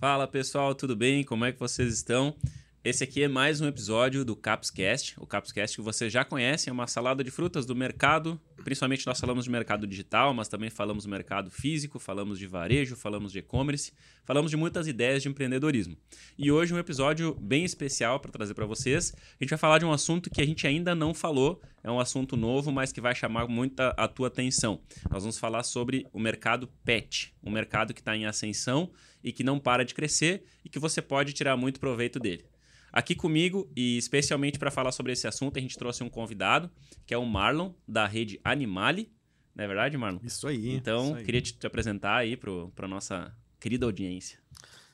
Fala pessoal, tudo bem? Como é que vocês estão? Esse aqui é mais um episódio do Capscast. O Capscast que você já conhece é uma salada de frutas do mercado. Principalmente nós falamos de mercado digital, mas também falamos do mercado físico, falamos de varejo, falamos de e-commerce, falamos de muitas ideias de empreendedorismo. E hoje um episódio bem especial para trazer para vocês. A gente vai falar de um assunto que a gente ainda não falou, é um assunto novo, mas que vai chamar muita a tua atenção. Nós vamos falar sobre o mercado pet, um mercado que está em ascensão e que não para de crescer e que você pode tirar muito proveito dele. Aqui comigo, e especialmente para falar sobre esse assunto, a gente trouxe um convidado, que é o Marlon, da rede Animale. Não é verdade, Marlon? Isso aí. Então, isso aí. queria te, apresentar aí para a nossa querida audiência.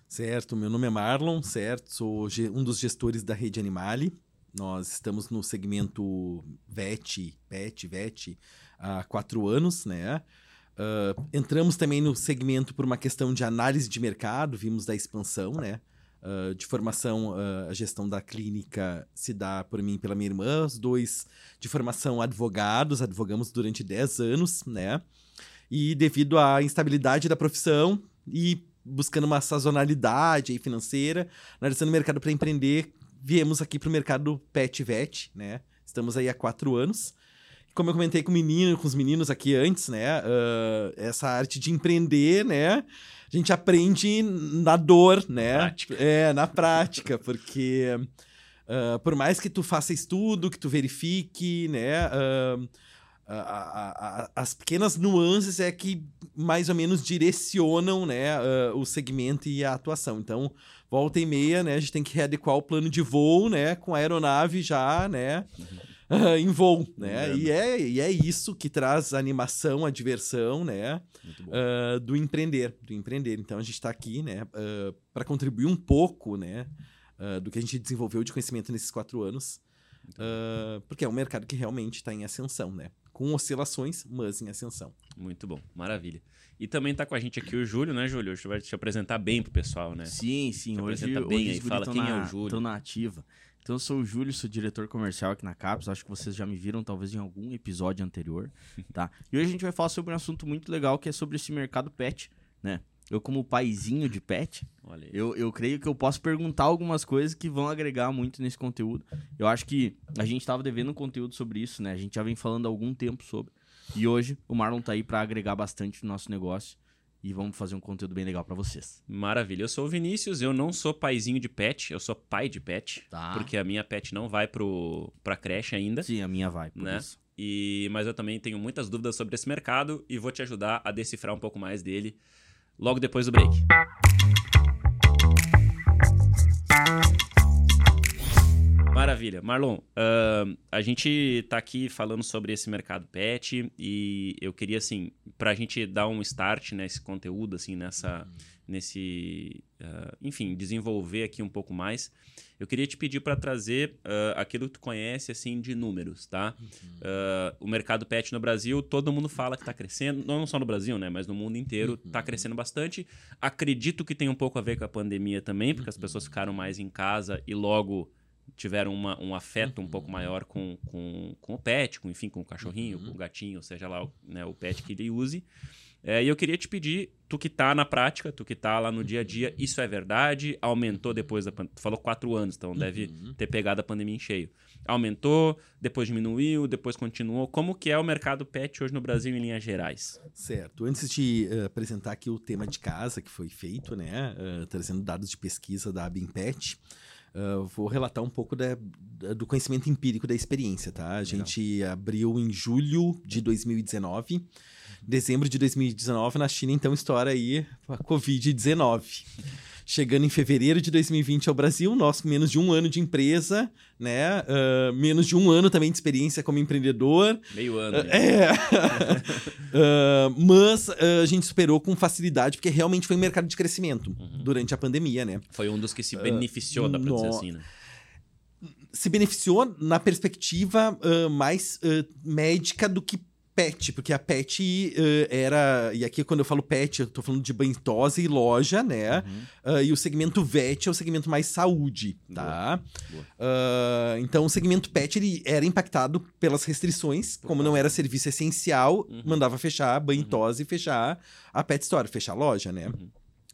Certo, meu nome é Marlon, certo? Sou um dos gestores da rede Animale. Nós estamos no segmento VET, PET, VET, há quatro anos, né? Uh, entramos também no segmento por uma questão de análise de mercado, vimos da expansão, né? Uh, de formação, uh, a gestão da clínica se dá por mim e pela minha irmã. Os dois de formação advogados, advogamos durante 10 anos, né? E devido à instabilidade da profissão e buscando uma sazonalidade financeira, analisando o mercado para empreender, viemos aqui para o mercado pet vet, né? Estamos aí há quatro anos. Como eu comentei com o menino, com os meninos aqui antes, né? Uh, essa arte de empreender, né? a gente aprende na dor, né? Prática. É, na prática, porque uh, por mais que tu faça estudo, que tu verifique, né? Uh, a, a, a, as pequenas nuances é que mais ou menos direcionam né, uh, o segmento e a atuação. Então, volta e meia, né, a gente tem que readequar o plano de voo né, com a aeronave já, né? Uhum uh, em voo, né? E é, e é isso que traz a animação, a diversão, né? Uh, do empreender, do empreender. Então a gente está aqui, né? Uh, ah, para contribuir um pouco, né? do que a gente desenvolveu de conhecimento nesses quatro anos, porque é um mercado que realmente está em ascensão, né? Com oscilações, mas em ascensão. Muito bom, maravilha. E também está com a gente aqui o Júlio, né, Júlio? Hoje vai te apresentar bem pro pessoal, né? Sim, sim. Te hoje, apresenta bem hoje aí, fala quem na, é o Júlio. Estou na ativa. Então, eu sou o Júlio, sou diretor comercial aqui na Caps. Acho que vocês já me viram, talvez, em algum episódio anterior, tá? E hoje a gente vai falar sobre um assunto muito legal, que é sobre esse mercado pet, né? Eu, como paizinho de pet, eu, eu creio que eu posso perguntar algumas coisas que vão agregar muito nesse conteúdo. Eu acho que a gente estava devendo um conteúdo sobre isso, né? A gente já vem falando há algum tempo sobre. E hoje o Marlon tá aí para agregar bastante no nosso negócio e vamos fazer um conteúdo bem legal para vocês. Maravilha. Eu sou o Vinícius, eu não sou paizinho de pet, eu sou pai de pet, tá. porque a minha pet não vai pro pra creche ainda. Sim, a minha vai, por né? isso. E mas eu também tenho muitas dúvidas sobre esse mercado e vou te ajudar a decifrar um pouco mais dele logo depois do break. Maravilha. Marlon, uh, a gente está aqui falando sobre esse mercado pet e eu queria, assim, para a gente dar um start nesse conteúdo, assim, nessa, uhum. nesse, uh, enfim, desenvolver aqui um pouco mais, eu queria te pedir para trazer uh, aquilo que tu conhece, assim, de números, tá? Uhum. o mercado pet no Brasil, todo mundo fala que está crescendo, não só no Brasil, né, mas no mundo inteiro está uhum. crescendo bastante. Acredito que tem um pouco a ver com a pandemia também, porque as pessoas uhum. ficaram mais em casa e logo tiveram uma, um afeto um pouco maior com, com, com o pet, com, enfim, com o cachorrinho, uhum. com o gatinho, seja lá né, o pet que ele use. É, e eu queria te pedir, tu que tá na prática, tu que tá lá no dia a dia, isso é verdade? Aumentou depois da pandemia? Tu falou quatro anos, então deve uhum. ter pegado a pandemia em cheio. Aumentou, depois diminuiu, depois continuou. Como que é o mercado pet hoje no Brasil em linhas gerais? Certo. Antes de uh, apresentar aqui o tema de casa que foi feito, né, uh, trazendo dados de pesquisa da Abimpet, Uh, vou relatar um pouco da, do conhecimento empírico da experiência, tá? A gente abriu em julho de 2019. Dezembro de 2019, na China, então, estoura aí a Covid-19. Chegando em fevereiro de 2020 ao Brasil, nós com menos de um ano de empresa, né? Uh, menos de um ano também de experiência como empreendedor. Meio ano. Uh, é. uh, mas a gente superou com facilidade, porque realmente foi um mercado de crescimento uhum. durante a pandemia, né? Foi um dos que se beneficiou, dá pra no... dizer assim, né? Se beneficiou na perspectiva mais médica do que pet, porque a pet uh, era. E aqui, quando eu falo pet, eu tô falando de banhosa e loja, né? Uhum. Uh, e o segmento vet é o segmento mais saúde, tá? Boa. Boa. Uh, então, o segmento pet ele era impactado pelas restrições, como não era serviço essencial, uhum. mandava fechar a banhosa uhum. e fechar a pet store, fechar a loja, né? Uhum.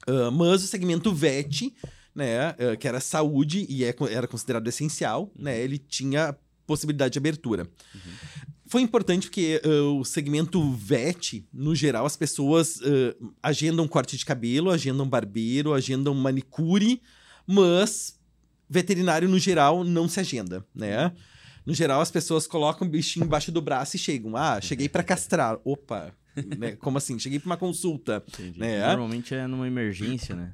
Ah, mas o segmento VET, né, ah, que era saúde e é era considerado essencial, né, ele tinha possibilidade de abertura. Foi importante porque ah, o segmento VET, no geral, as pessoas ah, agendam corte de cabelo, agendam barbeiro, agendam manicure, mas veterinário, no geral, não se agenda, né? No geral, as pessoas colocam o bichinho embaixo do braço e chegam. Ah, cheguei pra castrar. Opa, né? como assim? Cheguei pra uma consulta. né? Normalmente é numa emergência, né?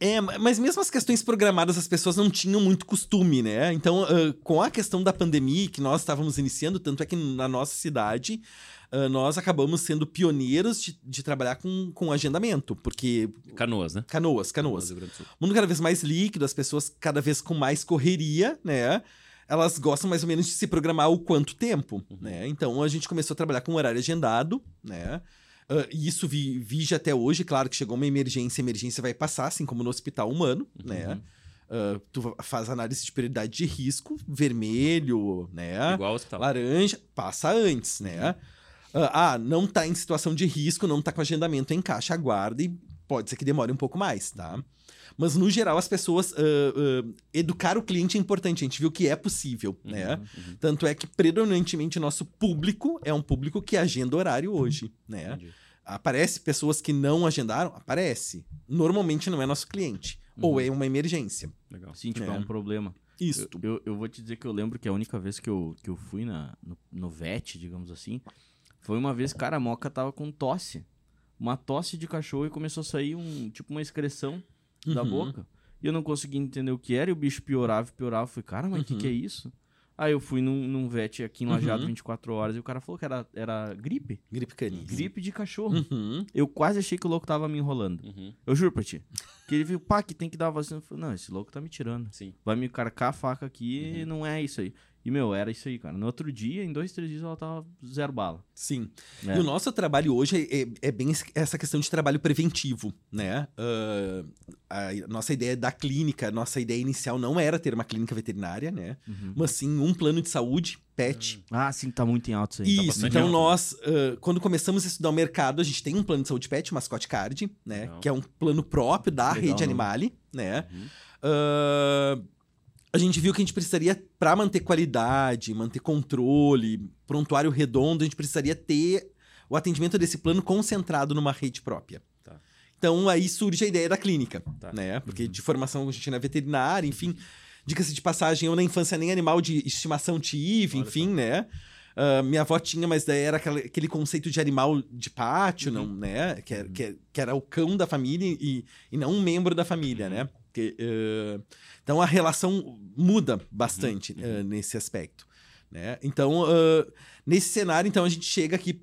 É, mas mesmo as questões programadas, as pessoas não tinham muito costume, né? Então, ah, com a questão da pandemia que nós estávamos iniciando, tanto é que na nossa cidade, ah, nós acabamos sendo pioneiros de, de trabalhar com, com agendamento, porque Canoas, né? canoas, canoas. Do Sul. mundo cada vez mais líquido, as pessoas cada vez com mais correria, né? Elas gostam mais ou menos de se programar o quanto tempo, né? Então a gente começou a trabalhar com horário agendado, né? E isso vi, vige até hoje, claro que chegou uma emergência, a emergência vai passar, assim como no hospital humano, né? Ah, tu faz análise de prioridade de risco, vermelho, né? Igual hospital. Laranja, passa antes, né? Ah, ah, não tá em situação de risco, não tá com agendamento em caixa, aguarda e pode ser que demore um pouco mais, tá? Mas, no geral, as pessoas. ah, ah, educar o cliente é importante, a gente viu que é possível, né? Tanto é que, predominantemente, nosso público é um público que agenda horário hoje, né? Entendi. Aparece pessoas que não agendaram? Aparece. Normalmente não é nosso cliente. Ou é uma emergência. Legal. Sim, tipo, é, É. um problema. Isso. Eu, eu, eu vou te dizer que eu lembro que a única vez que eu, que eu fui na, no, no VET, digamos assim, foi uma vez, cara, a Moca tava com tosse. Uma tosse de cachorro e começou a sair um, tipo, uma excreção da Uhum. boca. E eu não conseguia entender o que era e o bicho piorava e piorava. Eu falei, cara, mas o que, que é isso? Aí eu fui num, num VET aqui em Lajado Uhum. 24 horas e o cara falou que era, era gripe. Gripe canis. Gripe de cachorro. Uhum. Eu quase achei que o louco tava me enrolando. Uhum. Eu juro pra ti. Que ele viu, pá, que tem que dar a vacina. Eu falei, não, esse louco tá me tirando. Sim. Vai me carcar a faca aqui e não é isso aí. E, meu, era isso aí, cara. No outro dia, em dois, três dias, ela tava zero bala. Sim. É. E o nosso trabalho hoje é, é- é bem essa questão de trabalho preventivo, né? Ah, a nossa ideia da clínica, nossa ideia inicial não era ter uma clínica veterinária, né? Mas sim um plano de saúde, PET. Ah, sim, tá muito em alto isso aí. tá Isso, bastante então nós, ah, quando começamos a estudar o mercado, a gente tem um plano de saúde PET, o Mascote Card, né? Legal. Que é um plano próprio da Legal, rede né? Animale, né? Uhum. Ah, a gente viu que a gente precisaria, para manter qualidade, manter controle, prontuário redondo, a gente precisaria ter o atendimento desse plano concentrado numa rede própria. Tá. Então aí surge a ideia da clínica, Tá. né? Porque de formação a gente não é veterinária, enfim. Diga-se de passagem, eu na infância nem animal de estimação tive, Olha enfim, né? Ah, minha avó tinha, mas daí era aquela- aquele conceito de animal de pátio, Uhum. não, né? Que, era- que, era- que era o cão da família e, e não um membro da família, Uhum. né? Ah, então a relação muda bastante Uhum. ah, nesse aspecto, né? Então, ah, nesse cenário, então a gente chega aqui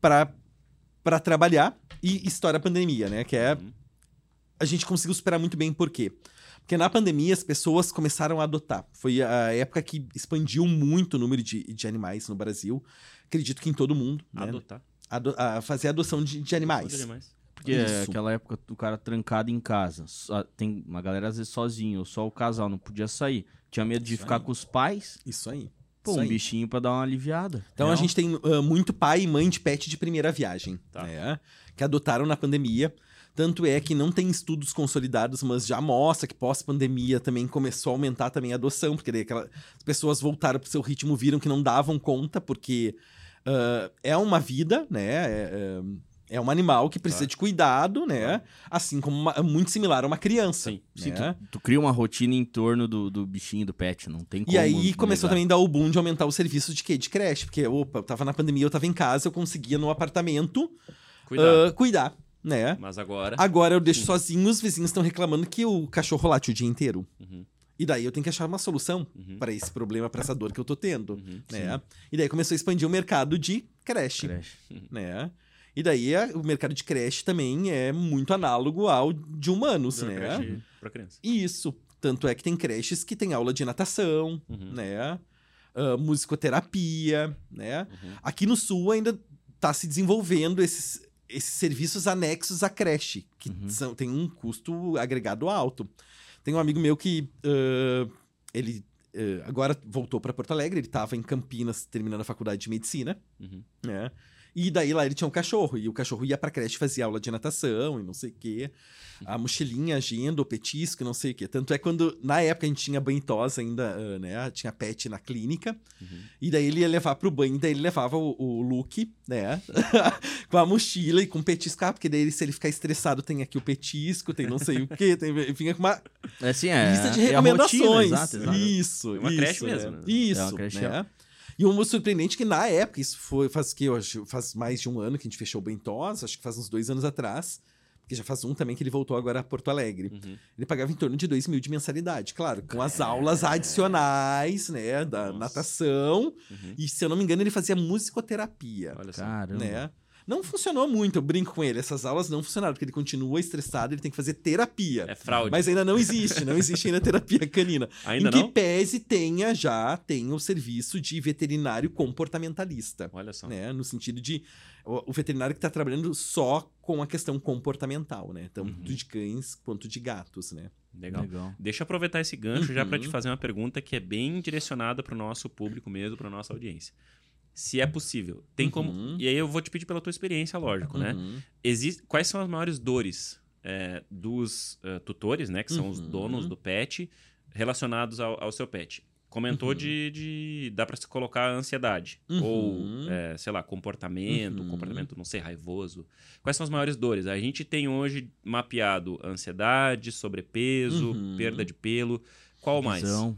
para trabalhar e estoura a pandemia, né? Que é Uhum. a gente conseguiu superar muito bem por quê? Porque na pandemia as pessoas começaram a adotar. Foi a época que expandiu muito o número de, de animais no Brasil. Acredito que em todo mundo. Né? Adotar. Ado- a fazer adoção de, de animais. Pode demais. Porque é aquela época do cara trancado em casa. Só- tem uma galera às vezes sozinho, ou só o casal, não podia sair. Tinha medo de Isso ficar aí. com os pais. Isso aí. Pô, Isso um aí. bichinho pra dar uma aliviada. Então a gente tem ah, muito pai e mãe de pet de primeira viagem, Tá. né? Que adotaram na pandemia. Tanto é que não tem estudos consolidados, mas já mostra que pós-pandemia também começou a aumentar também a adoção, porque daí aquela, as pessoas voltaram pro seu ritmo, viram que não davam conta, porque ah, é uma vida, né? É, é- é um animal que precisa Tá. de cuidado, né? Assim como uma- muito similar a uma criança. Sim. Sim, né? tu, tu cria uma rotina em torno do, do bichinho do pet, não tem como. E aí começou também a dar o boom de aumentar o serviço de quê? De creche. Porque, opa, eu tava na pandemia, eu tava em casa, eu conseguia no apartamento Cuidado. ah, cuidar, né? Mas agora. Agora eu deixo sozinho, os vizinhos estão reclamando que o cachorro late o dia inteiro. Uhum, E daí eu tenho que achar uma solução uhum, para esse problema, para essa dor que eu tô tendo, uhum. né? E daí começou a expandir o mercado de creche, Creche. né? E daí a- o mercado de creche também é muito análogo ao de humanos, Uma né? creche Pra criança. Isso. Tanto é que tem creches que tem aula de natação, Uhum, né? Ah, musicoterapia, né? uhum. Aqui no Sul ainda tá se desenvolvendo esses, esses serviços anexos à creche, que Uhum. são, tem um custo agregado alto. Tem um amigo meu que ah, ele ah, agora voltou para Porto Alegre, ele estava em Campinas terminando a faculdade de medicina, Uhum. né? E daí lá ele tinha um cachorro, e o cachorro ia pra creche fazia aula de natação e não sei o quê. A mochilinha, agenda, o petisco, e não sei o quê. Tanto é quando, na época, a gente tinha banho e tosa ainda, ah, né? Tinha pet na clínica. E daí ele ia levar pro banho, daí ele levava o, o Luke, né? com a mochila e com o petisco. Ah, porque daí se ele ficar estressado, tem aqui o petisco, tem não sei o quê. Tem, vinha com uma É assim, é. lista de é a rotina, recomendações. exato, exato. Isso, É uma isso, creche né? mesmo, né? Isso, É uma creche né? E o surpreendente é que na época, isso foi, faz que eu acho, faz mais de um ano que a gente fechou o Bentosa, acho que faz uns dois anos atrás, porque já faz um também que ele voltou agora a Porto Alegre. Uhum. Ele pagava em torno de 2 mil de mensalidade, claro, com as aulas adicionais, né, da Nossa. natação, Uhum. e se eu não me engano ele fazia musicoterapia, Olha só. Caramba. Não funcionou muito, eu brinco com ele, essas aulas não funcionaram, porque ele continua estressado, ele tem que fazer terapia. É fraude. Mas ainda não existe, não existe ainda terapia canina. Ainda em que não? pese tenha já tem o serviço de veterinário comportamentalista. Olha só. Né? No sentido de o, veterinário que está trabalhando só com a questão comportamental, né? Tanto Uhum. de cães quanto de gatos, né? Legal. Legal. Deixa eu aproveitar esse gancho já para te Uhum. fazer uma pergunta que é bem direcionada para o nosso público mesmo, para nossa audiência. Se é possível, tem como. Uhum. E aí eu vou te pedir pela tua experiência, lógico, né? Uhum. Existe... Quais são as maiores dores é, dos eh, tutores, né? Que são os Uhum. donos do pet, relacionados ao, ao seu pet? Comentou Uhum. de, de. dá para se colocar ansiedade. Uhum. Ou, é, sei lá, comportamento, Uhum. comportamento, não sei, raivoso. Quais são as maiores dores? A gente tem hoje mapeado ansiedade, sobrepeso, Uhum. perda de pelo. Qual mais? Visão.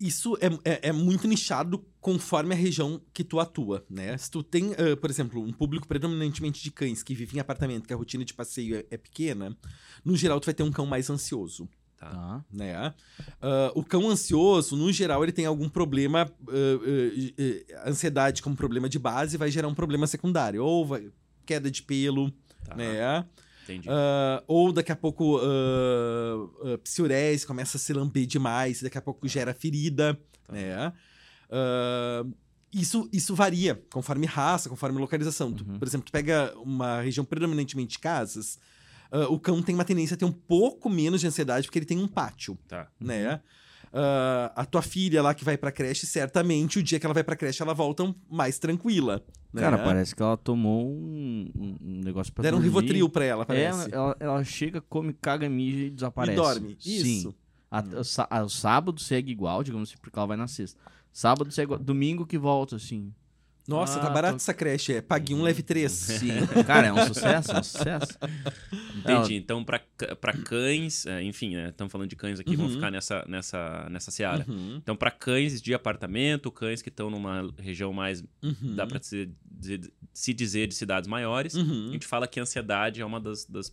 Isso é, é, é muito nichado conforme a região que tu atua, né? Se tu tem, ah, por exemplo, um público predominantemente de cães que vive em apartamento, que a rotina de passeio é, é pequena, no geral tu vai ter um cão mais ansioso. Tá. Tá. né? Ah, o cão ansioso, no geral, ele tem algum problema, ah, ansiedade como problema de base, vai gerar um problema secundário, ou vai- queda de pelo, tá. né? Entendi. Ah, ou daqui a pouco uh, uh, começa a se lamber demais, daqui a pouco gera ferida, Tá. né? Ah, isso, isso varia conforme raça, conforme localização. Tu, Uhum. por exemplo, tu pega uma região predominantemente de casas, o cão tem uma tendência a ter um pouco menos de ansiedade porque ele tem um pátio, Tá. né? Ah, a tua filha lá que vai pra creche, certamente o dia que ela vai pra creche ela volta mais tranquila. né? Cara, parece que ela tomou um, um- um negócio pra Deram um dormir. rivotril pra ela, É, parece. ela, ela chega, come, caga, mija e desaparece. e dorme. Sim. Isso. A- o, sá- a- o sábado segue igual, digamos assim, porque ela vai na sexta. Sábado segue igual. Domingo que volta, assim. Nossa, Ah, tá barato tô- essa creche. É pague um, leve três. Sim. Cara, é um sucesso, é um sucesso. Entendi. Então, para cães, é, enfim, estamos falando de cães aqui, Uhum. ficar nessa, nessa, nessa seara. Uhum, Então, para cães de apartamento, cães que estão numa região mais, uhum, dá para se, dizer- se dizer, de cidades maiores, a uhum. gente fala que a ansiedade é uma das, das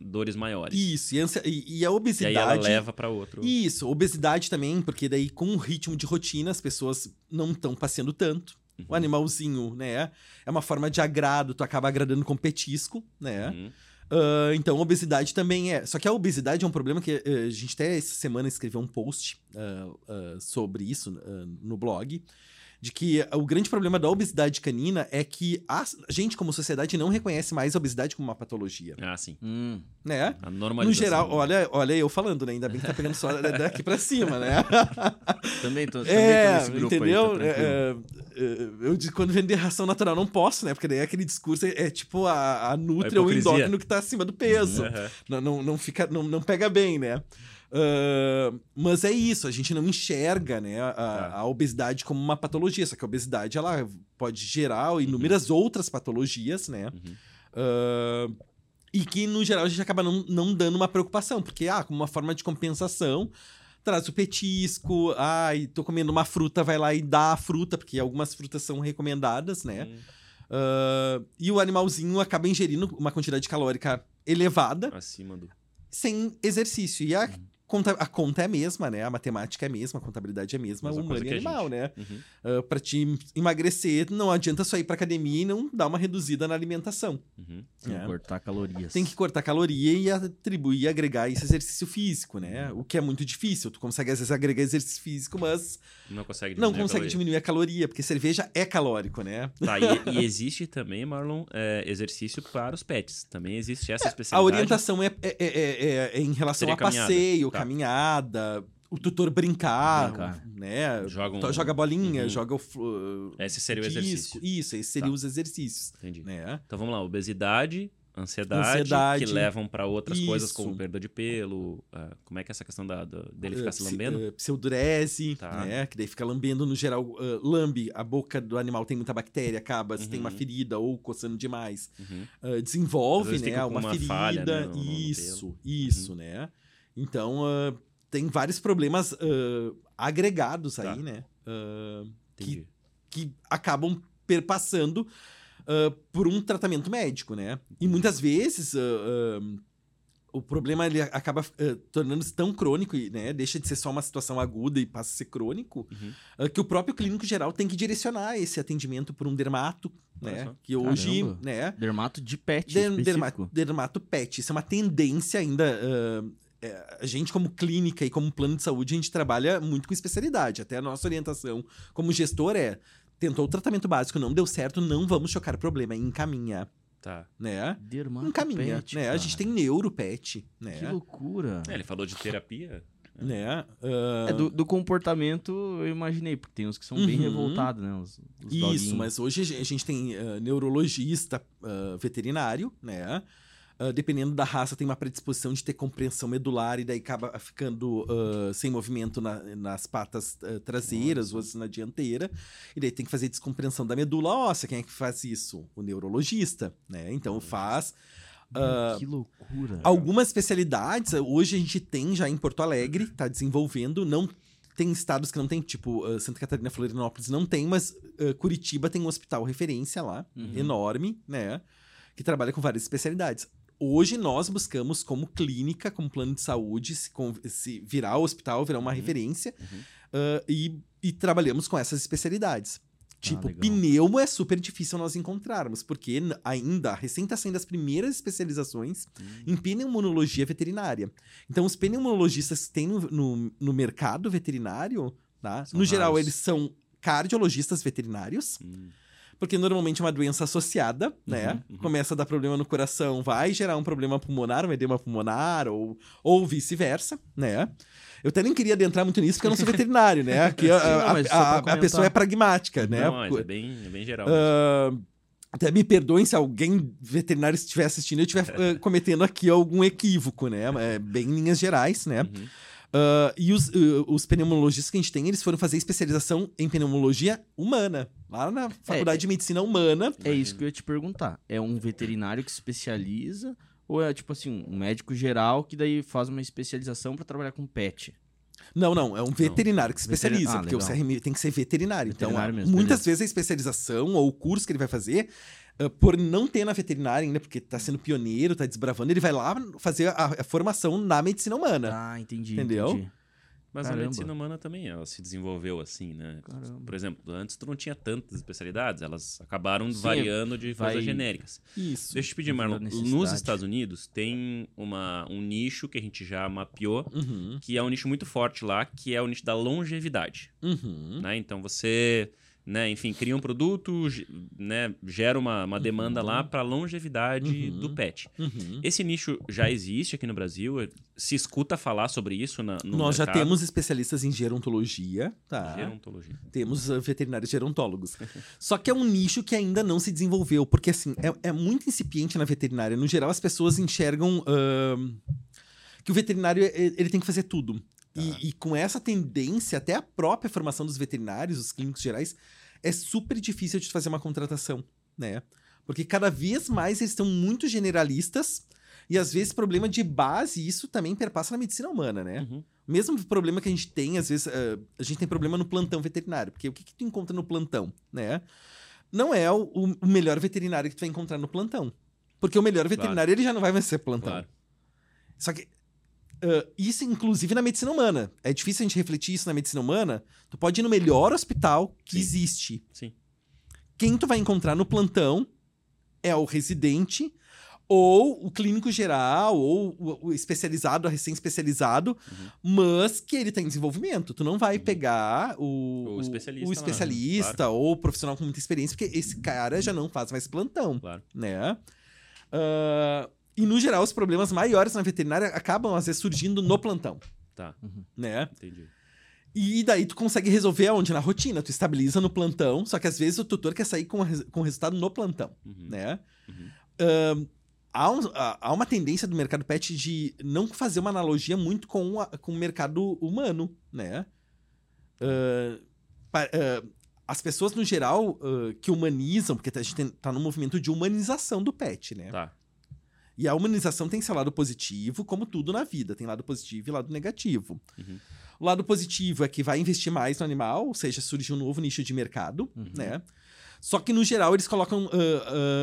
dores maiores. Isso, e, ansia- e- e a E obesidade. aí ela leva para outro. Isso, obesidade também, porque daí com o ritmo de rotina as pessoas não estão passeando tanto. O Uhum. animalzinho, né? É uma forma de agrado, tu acaba agradando com petisco, né? Uhum. Ah, então, obesidade também é. Só que a obesidade é um problema que eh, a gente até essa semana escreveu um post ah, sobre isso no blog. De que o grande problema da obesidade canina é que a gente, como sociedade, não reconhece mais a obesidade como uma patologia, Ah, sim. Hum. né? A No normalização. geral, olha, olha eu falando, né? Ainda bem que tá pegando só daqui pra cima, né? Também tô, também tô É, nesse grupo entendeu? aí, tá É, é, é, eu digo, quando vender ração natural não posso, né? Porque daí aquele discurso é, é tipo a, a nutria ou endócrino que tá acima do peso. Aham. Não, não, não, fica, não, não pega bem, né? Ah, mas é isso, a gente não enxerga né, a, Tá. a obesidade como uma patologia, só que a obesidade ela pode gerar Uhum. inúmeras outras patologias, né? Ah, e que, no geral, a gente acaba não, não dando uma preocupação, porque, ah, como uma forma de compensação, traz o petisco, ai, tô comendo uma fruta, vai lá e dá a fruta, porque algumas frutas são recomendadas, né? Hum, Ah, e o animalzinho acaba ingerindo uma quantidade calórica elevada Acima do. sem exercício. E a conta, a conta é a mesma, né? A matemática é a mesma, a contabilidade é a mesma, Mesma humano coisa e a animal, né? Uhum. Ah, pra te emagrecer, não adianta só ir pra academia e não dar uma reduzida na alimentação. Uhum. Tem que É. cortar calorias. Tem que cortar caloria e atribuir agregar esse exercício físico, né? O que é muito difícil. Tu consegue, às vezes, agregar exercício físico, mas Não consegue não diminuir a consegue caloria. diminuir a caloria, porque cerveja é calórico, né? Tá, e, e existe também, Marlon, é, exercício para os pets. Também existe essa A especialidade. orientação é, é, é- é- é em relação Seria a passeio, Tá. caminhada. o tutor brincar, Brincar. né? Joga um- Joga bolinha, Uhum. joga o flu- Esse seria o disco. exercício. Isso, esses seriam Tá. os exercícios, Entendi. né? Então vamos lá, obesidade, ansiedade, Ansiedade. que levam para outras coisas Isso. como perda de pelo. ah, como é que é essa questão da, da- dele ficar Uh, se lambendo? uh, pseudurese, Tá. né? Que daí fica lambendo no geral. uh, lambe, a boca do animal tem muita bactéria, acaba, se tem uma Uhum. ferida ou coçando demais. Uhum. Uh, desenvolve, né? Uma, uma ferida. falha, né, no- no- no isso, pelo. isso, Uhum. né? Então, uh, tem vários problemas uh, agregados Tá. aí, né? Uh, Entendi. que acabam perpassando por um tratamento médico, né? E muitas vezes o problema ele acaba ah, tornando-se tão crônico, e, né? Deixa de ser só uma situação aguda e passa a ser crônico, Uhum. ah, que o próprio clínico geral tem que direcionar esse atendimento por um dermato, Olha né? só. Que hoje, Caramba. né? Dermato de pet específico. derma- dermato pet. Isso é uma tendência ainda. ah, é, a gente, como clínica e como plano de saúde, a gente trabalha muito com especialidade. Até a nossa orientação como gestor é: tentou o tratamento básico, não deu certo, não vamos chocar o problema, é encaminhar, Tá. né? Encaminha, pet, né? A gente tem neuropet, né? Que loucura. É, ele falou de terapia. Né? Ah, É, do, do comportamento, eu imaginei, porque tem uns que são bem Uhum. revoltados, né? Os, os Isso, doguinhos. mas hoje a gen- a gente tem ah, neurologista ah, veterinário, né? Ah, dependendo da raça, tem uma predisposição de ter compreensão medular e daí acaba ficando ah, sem movimento na- nas patas ah, traseiras ou assim na dianteira. E daí tem que fazer descompreensão da medula óssea. Quem é que faz isso? O neurologista, né? Então faz. ah, Que loucura. Algumas especialidades, hoje a gente tem já em Porto Alegre, tá desenvolvendo, não tem estados que não tem, tipo ah, Santa Catarina, Florianópolis não tem, mas ah, Curitiba tem um hospital referência lá, Uhum. enorme, né, que trabalha com várias especialidades. Hoje nós buscamos como clínica, como plano de saúde, se, se virar o hospital, virar uma Uhum. referência, Uhum. ah, e, e trabalhamos com essas especialidades. Tipo, legal. pneumo é super difícil nós encontrarmos, porque ainda, recém está saindo as primeiras especializações em pneumologia veterinária. Então, os pneumologistas que tem no, no, no mercado veterinário, tá? São no geral, eles são cardiologistas veterinários, Hum. Porque normalmente é uma doença associada, né? uhum. Começa a dar problema no coração, vai gerar um problema pulmonar, um edema pulmonar, ou, ou vice-versa, né? Eu até nem queria adentrar muito nisso, porque eu não sou veterinário, né? Aqui a, a- a- a pessoa é pragmática, né? Não, mas é bem, é bem geral. Ah, até me perdoem se alguém veterinário estiver assistindo e eu estiver ah, cometendo aqui algum equívoco, né? É bem em linhas gerais, né? Uhum. Ah, e os, ah, os pneumologistas que a gente tem, eles foram fazer especialização em pneumologia humana, lá na Faculdade de Medicina Humana. É isso que eu ia te perguntar. É um veterinário que se especializa ou é tipo assim, um médico geral que daí faz uma especialização pra trabalhar com pet? Não, não, é um veterinário que se especializa, Ah, porque o legal. CRM tem que ser veterinário. Veterinário então, mesmo, muitas beleza. vezes a especialização ou o curso que ele vai fazer, ah, por não ter na veterinária ainda, porque tá sendo pioneiro, tá desbravando, ele vai lá fazer a, a formação na medicina humana. Ah, entendi. Entendeu? entendi. Mas Caramba. a medicina humana também, ela se desenvolveu assim, né? Caramba. Por exemplo, antes tu não tinha tantas especialidades, elas acabaram Sim, variando de vai- coisas genéricas. Isso. Deixa eu te pedir, Marlon, nos. Estados Unidos tem uma, um nicho que a gente já mapeou, Uhum, que é um nicho muito forte lá, que é o nicho da longevidade, uhum. né? Então você, né, enfim, cria um produto, né, gera uma, uma demanda lá para longevidade Uhum. do pet. Uhum. Esse nicho já existe aqui no Brasil? Se escuta falar sobre isso na, no Nós já mercado? temos especialistas em gerontologia, tá? Gerontologia. Temos uh, veterinários gerontólogos. Só que é um nicho que ainda não se desenvolveu, porque assim, é, é muito incipiente na veterinária. No geral, as pessoas enxergam ahn, que o veterinário ele tem que fazer tudo. Tá. E, e com essa tendência, até a própria formação dos veterinários, os clínicos gerais, é super difícil de fazer uma contratação, né? Porque cada vez mais eles estão muito generalistas e às vezes problema de base, isso também perpassa na medicina humana, né? Uhum. Mesmo problema que a gente tem, às vezes, eh, a gente tem problema no plantão veterinário. Porque o que, que tu encontra no plantão, né? Não é o, o melhor veterinário que tu vai encontrar no plantão. Porque o melhor veterinário, ele já não vai mais ser plantão. Claro. Só que ah, isso, inclusive, na medicina humana. É difícil a gente refletir isso na medicina humana. Tu pode ir no melhor hospital que Sim. existe. Sim. Quem tu vai encontrar no plantão é o residente ou o clínico geral ou o, o especializado, a recém-especializado, Uhum. mas que ele tá em desenvolvimento. Tu não vai pegar o, O especialista o lá, especialista ou o profissional com muita experiência, porque esse cara já não faz mais plantão Claro. né? Ah, e no geral, os problemas maiores na veterinária acabam, às vezes, surgindo no plantão. Tá, né? entendi. E daí tu consegue resolver aonde? Na rotina. Tu estabiliza no plantão, só que às vezes o tutor quer sair com, res- com o resultado no plantão, Uhum. né? Uhum. Há, um- há- uma tendência do mercado pet de não fazer uma analogia muito com, a- com o mercado humano, né? Pa- ah, as pessoas, no geral, ah, que humanizam, porque a gente tem- tá num movimento de humanização do pet, né? Tá. E a humanização tem seu lado positivo, como tudo na vida, tem lado positivo e lado negativo. Uhum. O lado positivo é que vai investir mais no animal, ou seja, surge um novo nicho de mercado, Uhum. né? Só que, no geral, eles colocam ah,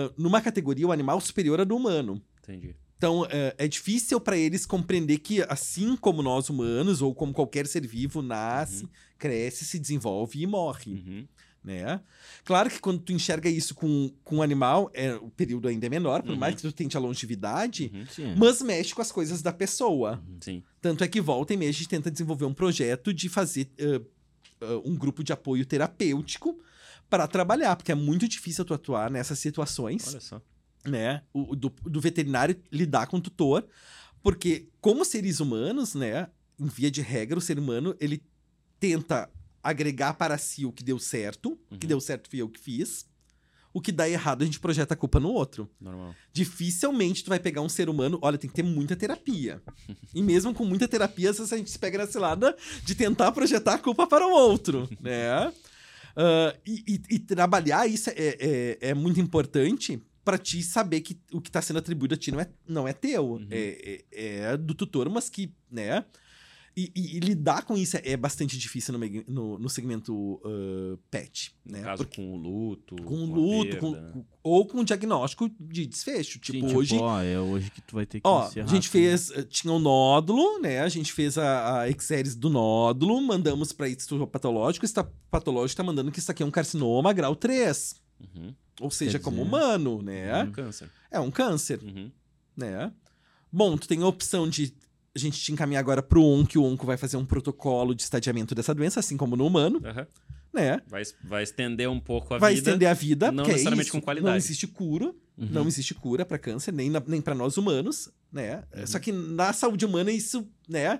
ah, numa categoria o animal superior à do humano. Entendi. Então, é, é difícil para eles compreender que, assim como nós humanos, ou como qualquer ser vivo, nasce, cresce, se desenvolve e morre, Uhum. Né? Claro que quando tu enxerga isso com, com um animal, é, o período ainda é menor, por Uhum. mais que tu tente a longevidade, Uhum. Mas mexe com as coisas da pessoa. Sim. Tanto é que volta e meia a gente tenta desenvolver um projeto de fazer ãh, ãh, um grupo de apoio terapêutico para trabalhar, porque é muito difícil tu atuar nessas situações Olha só. né, o, o do, do veterinário lidar com o tutor, porque como seres humanos, né, em via de regra, o ser humano, ele tenta agregar para si o que deu certo, o que Uhum. deu certo fui eu que fiz, o que dá errado a gente projeta a culpa no outro. Normal. Dificilmente tu vai pegar um ser humano, olha, tem que ter muita terapia. e mesmo com muita terapia, a gente se pega na cilada de tentar projetar a culpa para o outro, né? Ah, e, e- e trabalhar isso é, é, é muito importante para ti saber que o que está sendo atribuído a ti não é, não é teu, Uhum. é, é, é do tutor, mas que, né? E, e- e lidar com isso é bastante difícil no, no, no segmento ah, pet, No né? caso, Porque- com o luto. com o luto, com- ou com o diagnóstico de desfecho. Sim, Tipo, hoje, ó, é hoje que tu vai ter que Ó, encerrar a gente fez. eh, Tinha um nódulo, né? A gente fez a, a Exeres do nódulo, mandamos pra histopatológico. O patológico tá mandando que isso aqui é um carcinoma grau 3. Uhum. Ou seja, Quer como dizer- humano, né? Um câncer. É um câncer, Uhum. né? Bom, tu tem a opção de a gente te encaminhar agora pro ONC, o ONCO vai fazer um protocolo de estadiamento dessa doença, assim como no humano, Aham. né? Vai, vai estender um pouco a vai vida. estender a vida, não porque é necessariamente isso, com qualidade. Não existe cura, Uhum. não existe cura pra câncer, nem, na- nem para nós humanos, né? Uhum. Só que na saúde humana isso, né?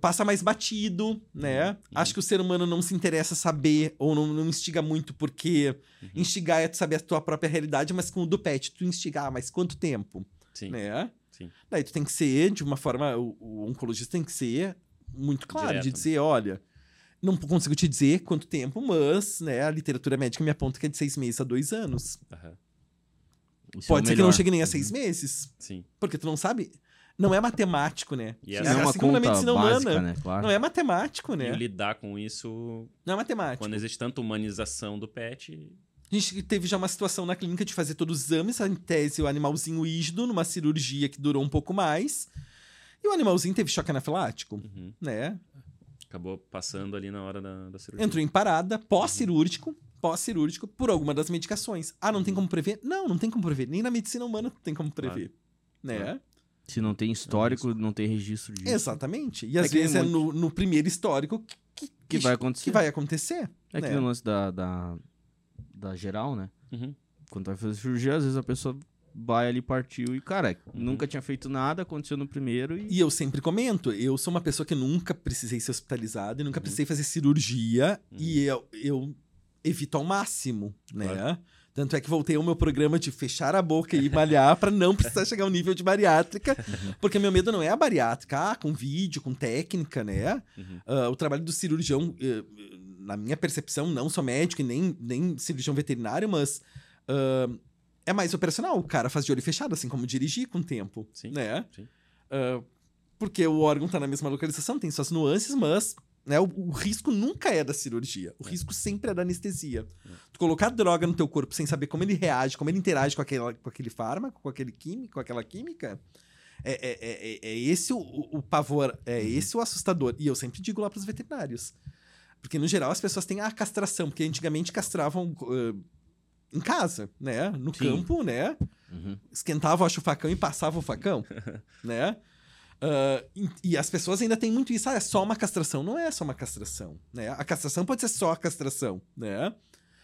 Passa mais batido, né? Uhum. Acho que o ser humano não se interessa saber ou não, não instiga muito, porque Uhum. instigar é tu saber a tua própria realidade, mas com o do pet, tu instigar, mas quanto tempo, Sim. né? Sim. Daí tu tem que ser, de uma forma, o, o oncologista tem que ser muito claro, Direto, de né? dizer, olha, não consigo te dizer quanto tempo, mas, né, a literatura médica me aponta que é de seis meses a dois anos. Aham. Isso é Pode ser que não chegue nem a seis meses, Sim. porque tu não sabe. Não é matemático, né? E É Não é uma assim conta medicina básica, humana. né? Claro. Não é matemático, E né? lidar com isso, Não é matemático. quando existe tanta humanização do pet. A gente teve já uma situação na clínica de fazer todos os exames, em tese o animalzinho ígido, numa cirurgia que durou um pouco mais. E o animalzinho teve choque anafilático, Uhum. né? Acabou passando ali na hora da, da cirurgia. Entrou em parada, pós-cirúrgico, pós-cirúrgico, por alguma das medicações. Ah, não tem como prever? Não, não tem como prever. Nem na medicina humana tem como prever. Né? Claro. Se não tem histórico, não tem registro disso. Exatamente. E É às que vezes é muito- no, no primeiro histórico que, Que vai acontecer. que vai acontecer. É né? que no lance da, da, da geral, né? Uhum. Quando vai fazer cirurgia, às vezes a pessoa vai ali, partiu e, cara, Uhum. nunca tinha feito nada, aconteceu no primeiro e. E eu sempre comento, eu sou uma pessoa que nunca precisei ser hospitalizado e nunca Uhum. precisei fazer cirurgia e eu, eu evito ao máximo, né? Claro. Tanto é que voltei ao meu programa de fechar a boca e malhar pra não precisar chegar ao nível de bariátrica, Uhum. porque meu medo não é a bariátrica, ah, com vídeo, com técnica, né? Uhum. Ah, o trabalho do cirurgião, eh, na minha percepção, não sou médico e nem, nem cirurgião veterinário, mas ah, é mais operacional. O cara faz de olho fechado, assim como dirigir com o tempo, Sim, né? sim. Ah, porque o órgão tá na mesma localização, tem suas nuances, mas né, o, o risco nunca é da cirurgia. O É. risco sempre é da anestesia. Tu colocar droga no teu corpo sem saber como ele reage, como ele interage com, aquela, com aquele fármaco, com aquele químico, com aquela química, é, é, é, é- é esse o, o- o pavor, é Uhum. esse o assustador. E eu sempre digo lá pros veterinários. Porque, no geral, as pessoas têm a castração, porque antigamente castravam ah, em casa, né? No Sim. campo, né? Uhum. esquentava acho, o facão e passava o facão, né? Ah, e, e as pessoas ainda têm muito isso, ah, é só uma castração. Não é só uma castração, né? A castração pode ser só a castração, né?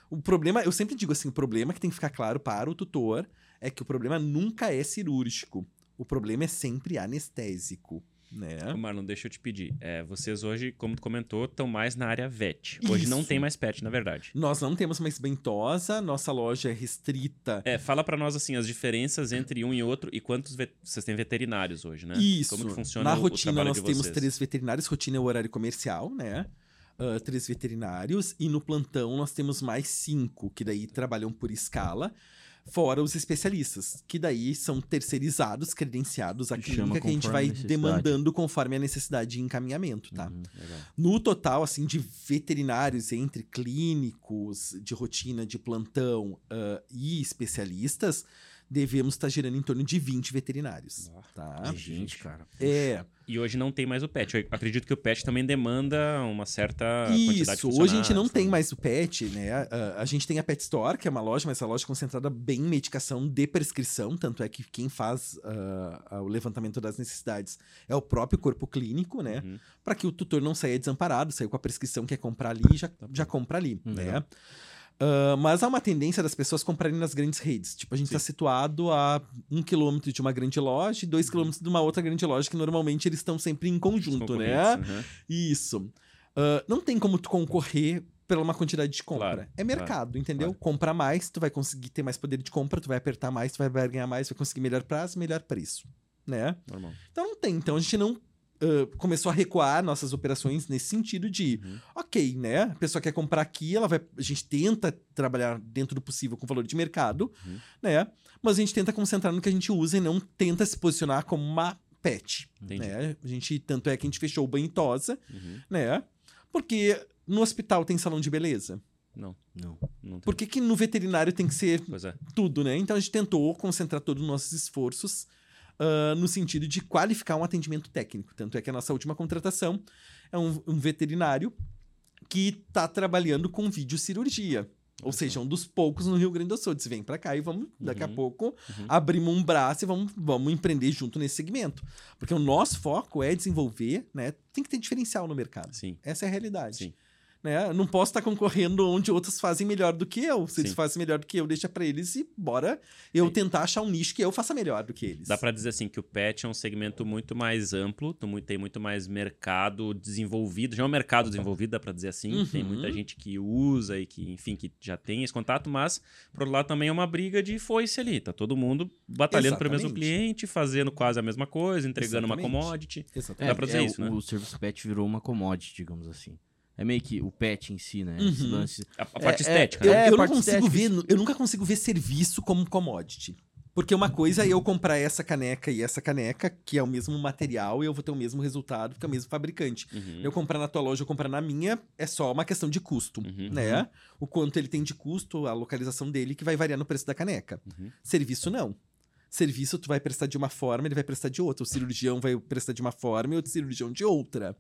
O problema, eu sempre digo assim, o problema que tem que ficar claro para o tutor é que o problema nunca é cirúrgico. O problema é sempre anestésico. Né? Marlon, deixa eu te pedir. É, vocês hoje, como tu comentou, estão mais na área VET. Hoje não Isso. tem mais PET, na verdade. Nós não temos mais bentosa, nossa loja é restrita. É, fala pra nós, assim, as diferenças entre um e outro e quantos vocês têm veterinários hoje, né? Isso. Como que funciona Na o, o rotina trabalho nós temos três veterinários, rotina é o horário comercial, né? Ah, três veterinários, e no plantão nós temos mais cinco, que daí trabalham por escala, fora os especialistas, que daí são terceirizados, credenciados à Que clínica, que a gente vai a demandando conforme a necessidade de encaminhamento, tá? Uhum. No total, assim, de veterinários entre clínicos, de rotina, de plantão ah, e especialistas, devemos estar girando em torno de 20 veterinários, tá? Que gente, cara. É, E hoje não tem mais o PET. Eu acredito que o PET também demanda uma certa quantidade de Isso, hoje a gente não funcionários, tem né? mais o pet, né? Ah, a gente tem a Pet Store, que é uma loja, mas a loja é concentrada bem em medicação de prescrição, tanto é que quem faz ah, o levantamento das necessidades é o próprio corpo clínico, né? Uhum. Para que o tutor não saia desamparado, saiu com a prescrição, quer comprar ali, já, Tá já compra ali, Hum, né? legal. Ah, mas há uma tendência das pessoas comprarem nas grandes redes. Tipo, a gente está situado a um quilômetro de uma grande loja e dois Uhum. quilômetros de uma outra grande loja, que normalmente eles estão sempre em conjunto, né? uhum. Isso. Ah, não tem como tu concorrer pela uma quantidade de compra. Claro, é mercado, entendeu? claro. Compra mais, tu vai conseguir ter mais poder de compra, tu vai apertar mais, tu vai ganhar mais, vai conseguir melhor prazo, melhor preço, né? Normal. Então não tem. Então a gente não começou a recuar nossas operações nesse sentido de, Uhum. ok, né? A pessoa quer comprar aqui, ela vai, a gente tenta trabalhar dentro do possível com valor de mercado, Uhum. né? Mas a gente tenta concentrar no que a gente usa e não tenta se posicionar como uma pet, Entendi. né? A gente tanto é que a gente fechou o banho e tosa Uhum. né? Porque no hospital tem salão de beleza. Não, Não. não tem. Por que, que no veterinário tem que ser é. tudo, né? Então a gente tentou concentrar todos os nossos esforços ah, no sentido de qualificar um atendimento técnico. Tanto é que a nossa última contratação é um, um veterinário que está trabalhando com videocirurgia. Ou seja, um dos poucos no Rio Grande do Sul. Diz, vem pra cá e vamos, daqui a Uhum. pouco, Uhum. abrimos um braço e vamos, vamos empreender junto nesse segmento. Porque o nosso foco é desenvolver, né? Tem que ter diferencial no mercado. Sim. Essa é a realidade. Sim. Né? Não posso estar concorrendo onde outros fazem melhor do que eu. Se eles Sim. fazem melhor do que eu, deixa pra eles e bora eu Sim. tentar achar um nicho que eu faça melhor do que eles. Dá pra dizer assim que o pet é um segmento muito mais amplo, tem muito mais mercado desenvolvido, já é um mercado desenvolvido, dá pra dizer assim, tem Uhum. muita gente que usa e que, enfim, que já tem esse contato, mas por outro lado também é uma briga de foice ali, tá todo mundo batalhando pelo mesmo Exatamente. cliente, fazendo quase a mesma coisa, entregando uma Exatamente. commodity. Exatamente. Dá pra dizer é, isso, o, né? O serviço pet virou uma commodity, digamos assim. É meio que o pet em si, né? Esse Uhum. lance. A, a parte É, estética, Eu, né? É, eu não parte consigo estética. ver, eu nunca consigo ver serviço como commodity. Porque uma coisa é eu comprar essa caneca e essa caneca, que é o mesmo material, e eu vou ter o mesmo resultado, porque é o mesmo fabricante. Uhum. Eu comprar na tua loja ou comprar na minha é só uma questão de custo, Uhum. né? O quanto ele tem de custo, a localização dele, que vai variar no preço da caneca. Uhum. Serviço não. Serviço tu vai prestar de uma forma, ele vai prestar de outra. O cirurgião vai prestar de uma forma e o outro cirurgião de outra,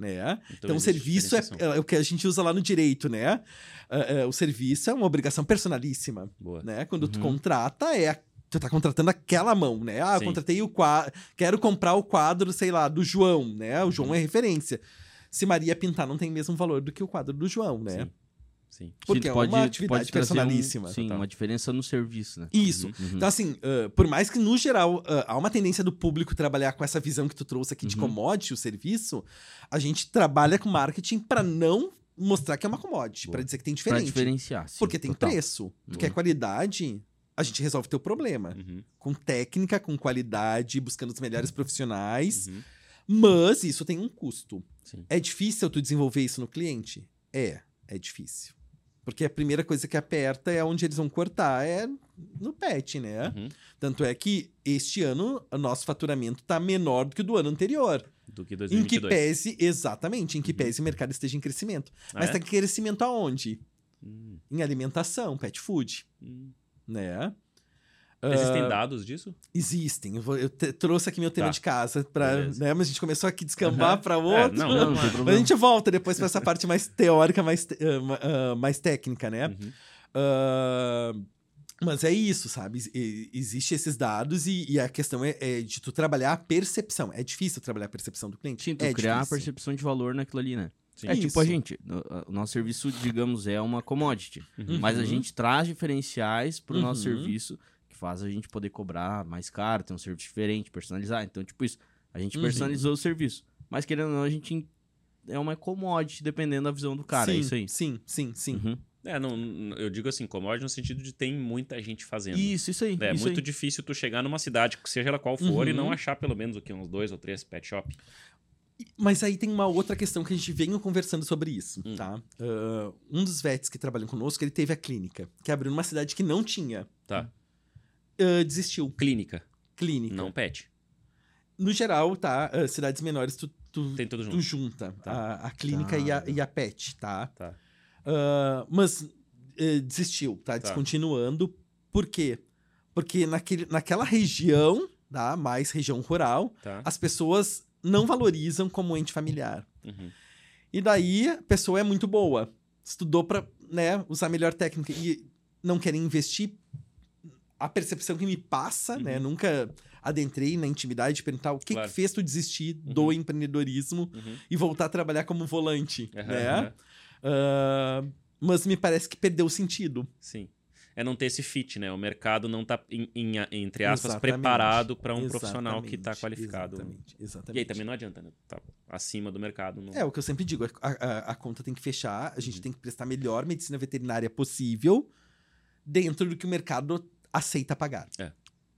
né? Então, o existe serviço é, diferenciação. é o que a gente usa lá no direito, né? É, é, o serviço é uma obrigação personalíssima, Boa. né? Quando tu Uhum. contrata, é a- tu tá contratando aquela mão, né? Ah, eu contratei o quadro, quero comprar o quadro, sei lá, do João, né? O João Uhum. é referência. Se Maria pintar, não tem o mesmo valor do que o quadro do João, né? Sim. Sim. Porque é pode- uma atividade pode trazer um- personalíssima. sim, total. uma diferença no serviço, né? Isso. Uhum. Uhum. Então, assim, ah, por mais que no geral ah, há uma tendência do público trabalhar com essa visão que tu trouxe aqui de Uhum. commodity, o serviço, a gente trabalha com marketing pra não mostrar que é uma commodity, Boa. pra dizer que tem Pra diferente. diferenciar. sim, porque tem total. preço. Tu quer qualidade, a gente resolve teu problema. Uhum. Com técnica, com qualidade, buscando os melhores profissionais. Uhum. Mas isso tem um custo. Sim. É difícil tu desenvolver isso no cliente? É, é difícil. Porque a primeira coisa que aperta é onde eles vão cortar, é no pet, né? Uhum. Tanto é que este ano o nosso faturamento está menor do que o do ano anterior. Do que Em que 2022. pese, exatamente, em que Uhum. pese o mercado esteja em crescimento. Ah, Mas é? está em crescimento aonde? Hum, Em alimentação, pet food, hum. né? Existem Ah, dados disso? Existem. Eu, vou- eu te- trouxe aqui meu tema Tá. de casa, pra, né? mas a gente começou aqui a descambar Aham. para É, outro. não, Não, não, não tem é. Mas a gente volta depois para essa parte mais teórica, mais, te- ma- ah, mais técnica, né? Uhum. Mas é isso, sabe? Ex- e- Existe esses dados e, e a questão é, é de tu trabalhar a percepção. É difícil trabalhar a percepção do cliente. Sim, tu é criar a difícil. percepção de valor naquilo ali, né? Sim. É tipo Isso. a gente, no- a- o nosso serviço, digamos, é uma commodity. Uhum. Mas a Uhum. gente traz diferenciais pro nosso Uhum. serviço faz a gente poder cobrar mais caro, ter um serviço diferente, personalizar. Então, tipo isso, A gente Uhum. personalizou o serviço. Mas querendo ou não, a gente é uma commodity dependendo da visão do cara. sim, é isso aí. Sim, sim, sim. Uhum. É, não, eu digo assim, commodity no sentido de tem muita gente fazendo. Isso, isso aí. É isso muito aí. difícil tu chegar numa cidade, seja ela qual for, e Uhum. não achar pelo menos o que uns dois ou três pet shop. Mas aí tem uma outra questão que a gente vem conversando sobre isso, Hum. tá? Ah, um dos vets que trabalham conosco, ele teve a clínica, que abriu numa cidade que não tinha. Tá. Ah, desistiu. Clínica, Clínica. não pet. No geral, tá? ah, cidades menores, tu, tu, Tem tudo tu junto. junta Tá. a, a clínica e, a, Tá. e a pet, tá? Tá. Ah, mas eh, desistiu, tá? Tá. Descontinuando. Por quê? Porque naquele, naquela região, tá? Mais região rural, Tá. as pessoas não valorizam como ente familiar. Uhum. E daí a pessoa é muito boa. Estudou pra, né, usar a melhor técnica e não querem investir. A percepção que me passa, né? Uhum. Nunca adentrei na intimidade de perguntar o que, Claro. que fez tu desistir do Uhum. empreendedorismo Uhum. e voltar a trabalhar como volante, né? Ah, mas me parece que perdeu o sentido. Sim. É não ter esse fit, né? O mercado não tá, em- entre aspas, Exatamente. preparado para um profissional que tá Exatamente, qualificado. Exatamente, exatamente. E aí também não adianta, né? Tá acima do mercado. Não... É o que eu sempre digo, a, a- a conta tem que fechar, a gente Uhum. tem que prestar a melhor medicina veterinária possível dentro do que o mercado aceita pagar.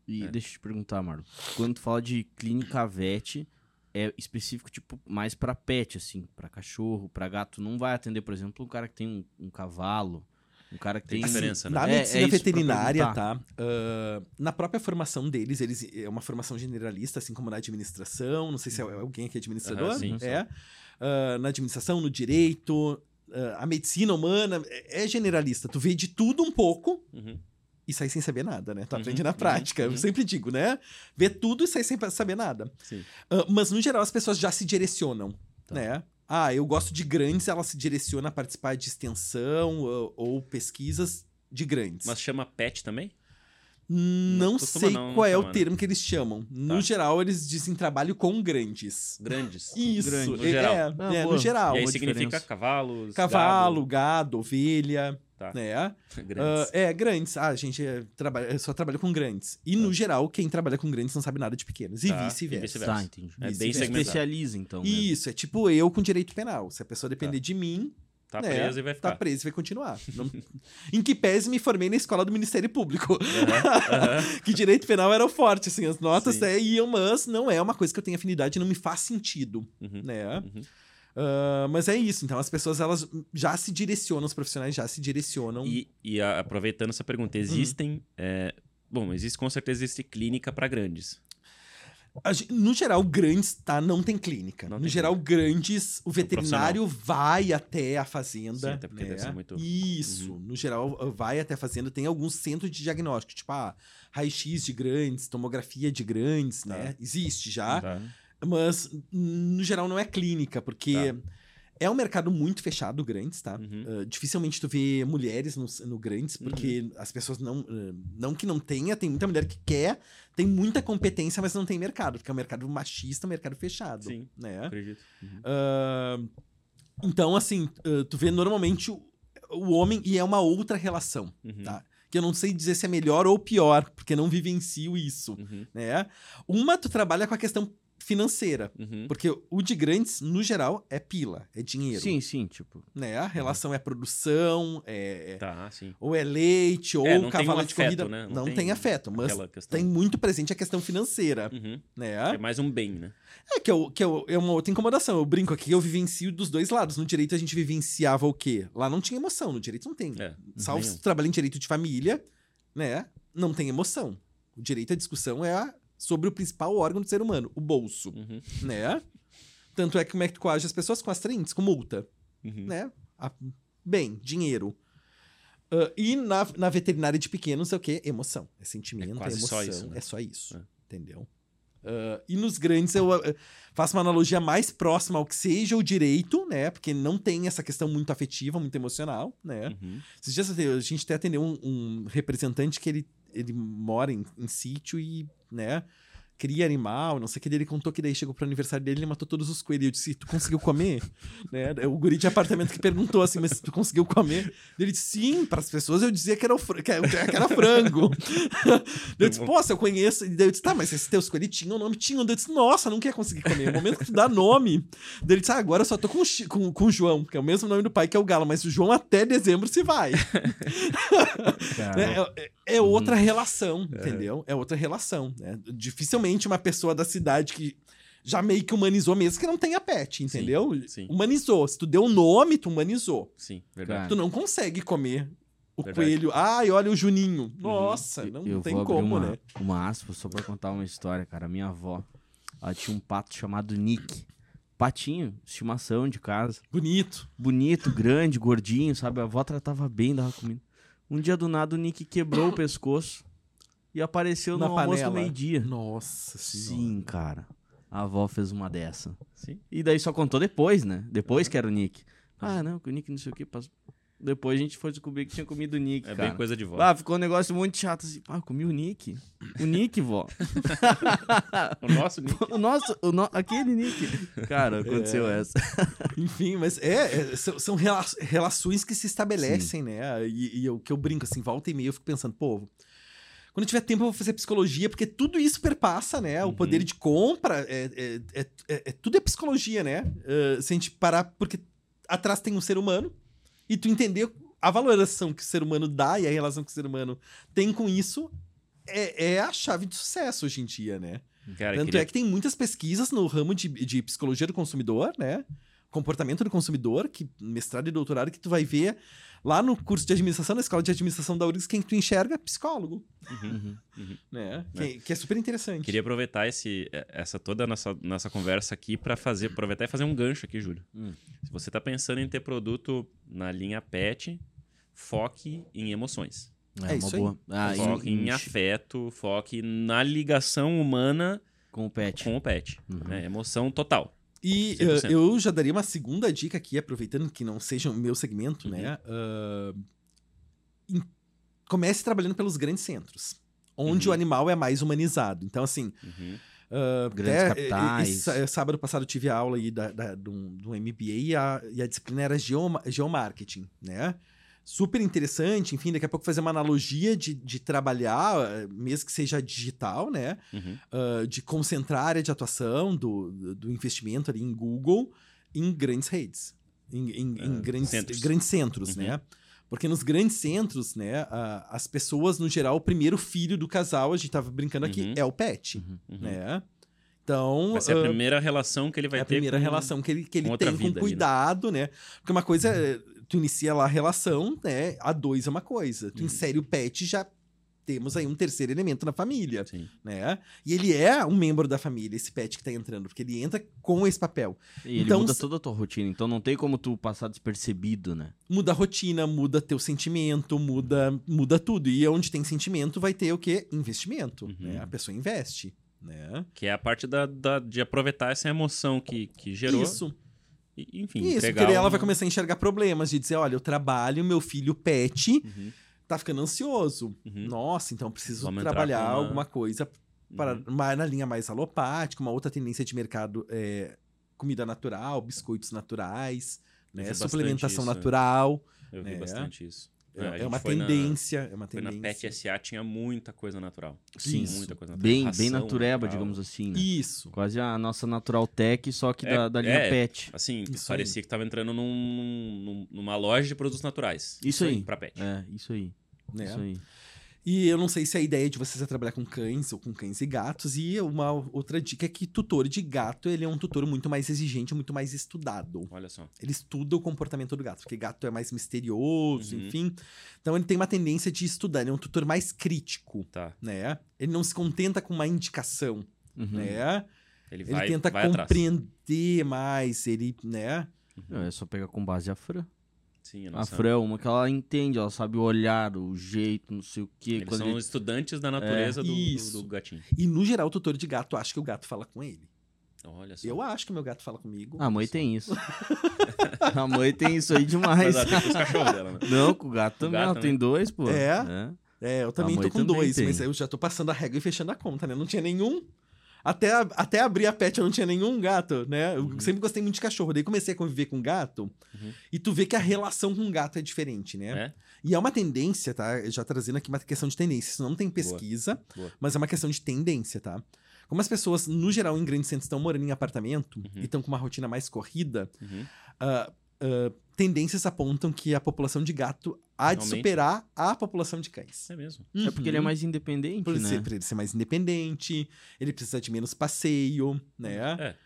E É. deixa eu te perguntar, Marlon. Quando tu fala de clínica vet, é específico, tipo, mais pra pet, assim, pra cachorro, pra gato. Não vai atender, por exemplo, um cara que tem um, um cavalo, um cara que Tem tem. diferença, né? Na É- é medicina isso pra veterinária, tá? ah, na própria formação deles, eles é uma formação generalista, assim como na administração. Não sei se é alguém aqui é administrador. Aham, sim, é. Ah, na administração, no direito, ah, a medicina humana é é generalista. Tu vê de tudo um pouco Uhum. E sai sem saber nada, né? Tu Uhum, aprende na uhum, prática. Eu uhum. sempre digo, né? Vê tudo e sai sem saber nada. Sim. Ah, mas, no geral, as pessoas já se direcionam, Tá. né? Ah, eu gosto de grandes, ela se direciona a participar de extensão ou, ou pesquisas de grandes. Mas chama pet também? não costuma sei não qual é o né? termo que eles chamam. No Tá. geral, eles dizem trabalho com grandes. Grandes. Isso, Grande, no é, geral. é, Ah, é, no geral. e aí significa diferença. cavalos, Cavalo, gado, ovelha, gado. Tá. né? Ah, Grandes. é, grandes. Ah, a gente é, trabalha, eu só trabalha com grandes. E, no geral, quem trabalha com grandes não sabe nada de pequenos. E Tá, e vice-versa. vice-versa. Tá, entendi. É bem Vice-versa. segmentado. Especializa, então. né? Isso, é tipo eu com direito penal. Se a pessoa depender de mim, Tá né, preso e vai ficar. tá preso e vai continuar. Não- em que pese me formei na escola do Ministério Público. Aham, aham. que direito penal era o forte, assim, as notas Sim. até iam, mas não é uma coisa que eu tenho afinidade, não me faz sentido, Uhum. né? Uhum. Ah, mas é isso, então as pessoas elas já se direcionam, os profissionais já se direcionam. E, e a- aproveitando essa pergunta, existem. é, bom, existe com certeza existe clínica para grandes. No geral, grandes, tá? Não tem clínica. Não no tem geral, grandes, o veterinário vai até a Sim, fazenda. até porque né? deve ser muito- Isso. Uhum. No geral, ah, vai até a fazenda. Tem alguns centros de diagnóstico, tipo, ah, raio-x de grandes, tomografia de grandes, Tá. né? Existe já. Tá. Mas, no geral, não é clínica, porque Tá. é um mercado muito fechado, grandes, tá? Uhum. Uh, dificilmente tu vê mulheres no, no grandes, porque as pessoas não. uh, não que não tenha, tem muita mulher que quer, tem muita competência, mas não tem mercado, porque é um mercado machista, um mercado fechado. Sim. Né? Acredito. Uhum. Uh, então, assim, tu vê normalmente o, o homem e é uma outra relação, Uhum. tá? Que eu não sei dizer se é melhor ou pior, porque não vivencio isso, Uhum. né? Uma, tu trabalha com a questão financeira. Uhum. Porque o de grandes, no geral, é pila, é dinheiro. Sim, sim, tipo. Né? A relação é produção, é, é- Tá, sim. ou é leite, ou É, não tem cavalo um de afeto, corrida. né? Não Não, tem tem, afeto, mas tem muito presente a questão financeira, Uhum. né? É mais um bem, né? É que, eu, que eu, é uma outra incomodação. Eu brinco aqui, eu vivencio dos dois lados. No direito a gente vivenciava o quê? Lá não tinha emoção, no direito não tem. É. Salvo se trabalha em direito de família, né? Não tem emoção. O direito à discussão é a- sobre o principal órgão do ser humano, o bolso, Uhum. né? Tanto é que como é que tu coage as pessoas com as trentes, com multa, Uhum. né? A- bem, dinheiro. Ah, e na, na veterinária de pequenos é o quê? Emoção. É sentimento, É é, quase emoção. só isso, né? É só isso. É. Entendeu? Ah, e nos grandes eu ah, faço uma analogia mais próxima ao que seja o direito, né? Porque não tem essa questão muito afetiva, muito emocional, né? Uhum. Esses dias a gente até atendeu um, um representante que ele, ele mora em, em sítio e, né? Cria animal, não sei o que. Ele contou que daí chegou pro aniversário dele, ele matou todos os coelhos. Eu disse, tu conseguiu comer? né? O guri de apartamento que perguntou assim, mas tu conseguiu comer? Ele disse, sim, pras pessoas eu dizia que era, o fr- que era que era frango. eu disse, se eu conheço. E daí eu disse, tá, mas esses teus coelhos tinham nome? Tinham. Eu disse, nossa, não quer conseguir comer. No momento que tu dá nome. Daí ele disse, ah, agora eu só tô com, com, com o João, que é o mesmo nome do pai, que é o Galo, mas o João até dezembro se vai. É, é- é outra relação, entendeu? É outra relação. né? Dificilmente uma pessoa da cidade que já meio que humanizou mesmo que não tenha pet, entendeu? sim. Humanizou. Se tu deu o nome, tu humanizou. Sim, verdade. Tu não consegue comer o Verdade. coelho. Ai, olha o Juninho. Nossa, não eu tem como, uma, né? uma aspa só pra contar uma história, cara. Minha avó, ela tinha um pato chamado Nick. Patinho, estimação de casa. Bonito. Bonito, grande, gordinho, sabe? A avó tratava bem, dava comida. Um dia do nada o Nick quebrou o pescoço e apareceu Na no almoço do panela. meio-dia. Nossa senhora. Sim, cara. A avó fez uma dessa. Sim. E daí só contou depois, né? Depois que era o Nick. Ah, não, que o Nick não sei o que. Passou. Depois a gente foi descobrir que tinha comido o Nick, É cara. bem coisa de vó. Ah, ficou um negócio muito chato assim. Ah, eu comi o Nick. O Nick, vó. O nosso Nick. o nosso, o no... aquele Nick. Cara, aconteceu É. essa. Enfim, mas é, é, são, são rela- relações que se estabelecem, né? E, e o que eu brinco, assim, volta e meia, eu fico pensando, pô, quando eu tiver tempo eu vou fazer psicologia, porque tudo isso perpassa, né? O Uhum. poder de compra, é, é, é, é- é- tudo é psicologia, né? Eh, se a gente parar, porque atrás tem um ser humano, e tu entender a valoração que o ser humano dá e a relação que o ser humano tem com isso, é, é a chave de sucesso hoje em dia, né? Cara, Tanto queria... é que tem muitas pesquisas no ramo de, de psicologia do consumidor, né? Comportamento do consumidor, que mestrado e doutorado, que tu vai ver lá no curso de administração, na escola de administração da URGS, quem tu enxerga? Psicólogo, Uhum. né? Que, que é super interessante. Queria aproveitar esse, essa toda a nossa, nossa conversa aqui para fazer, aproveitar e fazer um gancho aqui, Júlio. Hum. Se você tá pensando em ter produto na linha pet, foque em emoções. É isso aí. Ah, foque em, em- afeto, foque na ligação humana com o pet. com o pet. Uhum. né? Emoção total. E 100%. eh, eu já daria uma segunda dica aqui, aproveitando que não seja o meu segmento, Uhum. né? Em- comece trabalhando pelos grandes centros, onde Uhum. o animal é mais humanizado. Então, assim, Uhum. ah, Grandes até, capitais. sá- sábado passado tive aula aí da, da, de um MBA e a, e a disciplina era geoma, geomarketing, né? Super interessante, enfim, daqui a pouco fazer uma analogia de, de trabalhar, eh, mesmo que seja digital, né? Uhum. ah, de concentrar a área de atuação do, do- investimento ali em Google em grandes redes, em, em- em Ah, grandes centros. grandes centros, Uhum. né? Porque nos grandes centros, né, as pessoas, no geral, o primeiro filho do casal, a gente tava brincando aqui, Uhum. é o pet, Uhum. Uhum. né? Então, Vai ser a ah, primeira relação que ele vai é a ter primeira com- relação que ele, que ele com tem com vida ali, né? cuidado, né? Porque uma coisa é, tu inicia lá a relação, né? A dois é uma coisa. Tu Uhum. insere o pet, já temos aí um terceiro elemento na família Sim. né? E ele é um membro da família, esse pet que tá entrando, porque ele entra com esse papel. E ele Então, muda se- toda a tua rotina, então não tem como tu passar despercebido, né? Muda a rotina, muda teu sentimento, muda, muda tudo. E onde tem sentimento vai ter o quê? Investimento, Uhum. né? A pessoa investe, né? Que é a parte da, da- de aproveitar essa emoção que, que gerou. Isso, E, enfim, isso. Porque daí ela uma- vai começar a enxergar problemas, de dizer, olha, eu trabalho, meu filho pet Uhum, tá ficando ansioso. uhum, Nossa, então eu preciso Vamos trabalhar uma- alguma coisa para uhum. mais na linha mais alopática, uma outra tendência de mercado é comida natural, biscoitos naturais, né? Suplementação isso, é. natural. Eu vi É. bastante isso. É, a é gente uma foi na- tendência, é uma Foi na tendência. Pet SA, tinha muita coisa natural. Sim. Muita coisa natural. Bem, Ração bem natureba, natural. digamos assim, né? Isso. Quase a nossa Natural Tech, só que É, da, da linha é. pet. Assim, Isso parecia que tava entrando num- num- numa loja de produtos naturais. Isso aí. Pra pet. É, isso aí. Né? Isso aí. E eu não sei se a ideia de vocês é trabalhar com cães ou com cães e gatos. E uma outra dica é que tutor de gato, ele é um tutor muito mais exigente, muito mais estudado. Olha só. Ele estuda o comportamento do gato, porque gato é mais misterioso, Uhum. enfim. Então ele tem uma tendência de estudar, ele é um tutor mais crítico, Tá. né? Ele não se contenta com uma indicação, Uhum. né? Ele Ele vai, tenta vai atrás. compreender mais, ele, né? É só pegar com base a Fran. Sim, a. Fran é uma que ela entende, ela sabe o olhar, o jeito, não sei o quê. Eles são ele- estudantes da natureza do, do, Isso. do gatinho. E no geral, o tutor de gato acha que o gato fala com ele. Olha só. Eu acho que o meu gato fala comigo. A mãe tem isso. a mãe tem isso aí demais. Mas ela tem com os cachorros dela, né? Não, com o gato também. gato ela tem dois, pô. É? É, eu também tô com também dois, tem. mas eu já tô passando a régua e fechando a conta, né? Não tinha nenhum. Até, até abrir a pet eu não tinha nenhum gato, né? Eu Uhum. sempre gostei muito de cachorro. Daí comecei a conviver com gato Uhum. e tu vê que a relação com gato é diferente, né? É? E é uma tendência, tá? Já trazendo aqui uma questão de tendência. Isso não tem pesquisa, Boa. mas é uma questão de tendência, tá? Como as pessoas, no geral, em grandes centros estão morando em apartamento Uhum. e estão com uma rotina mais corrida, ah, ah, tendências apontam que a população de gato há de superar a população de cães. É mesmo. É porque ele é Uhum. mais independente, Por né? ser, pra ele ser mais independente, ele precisa de menos passeio, né? É. É.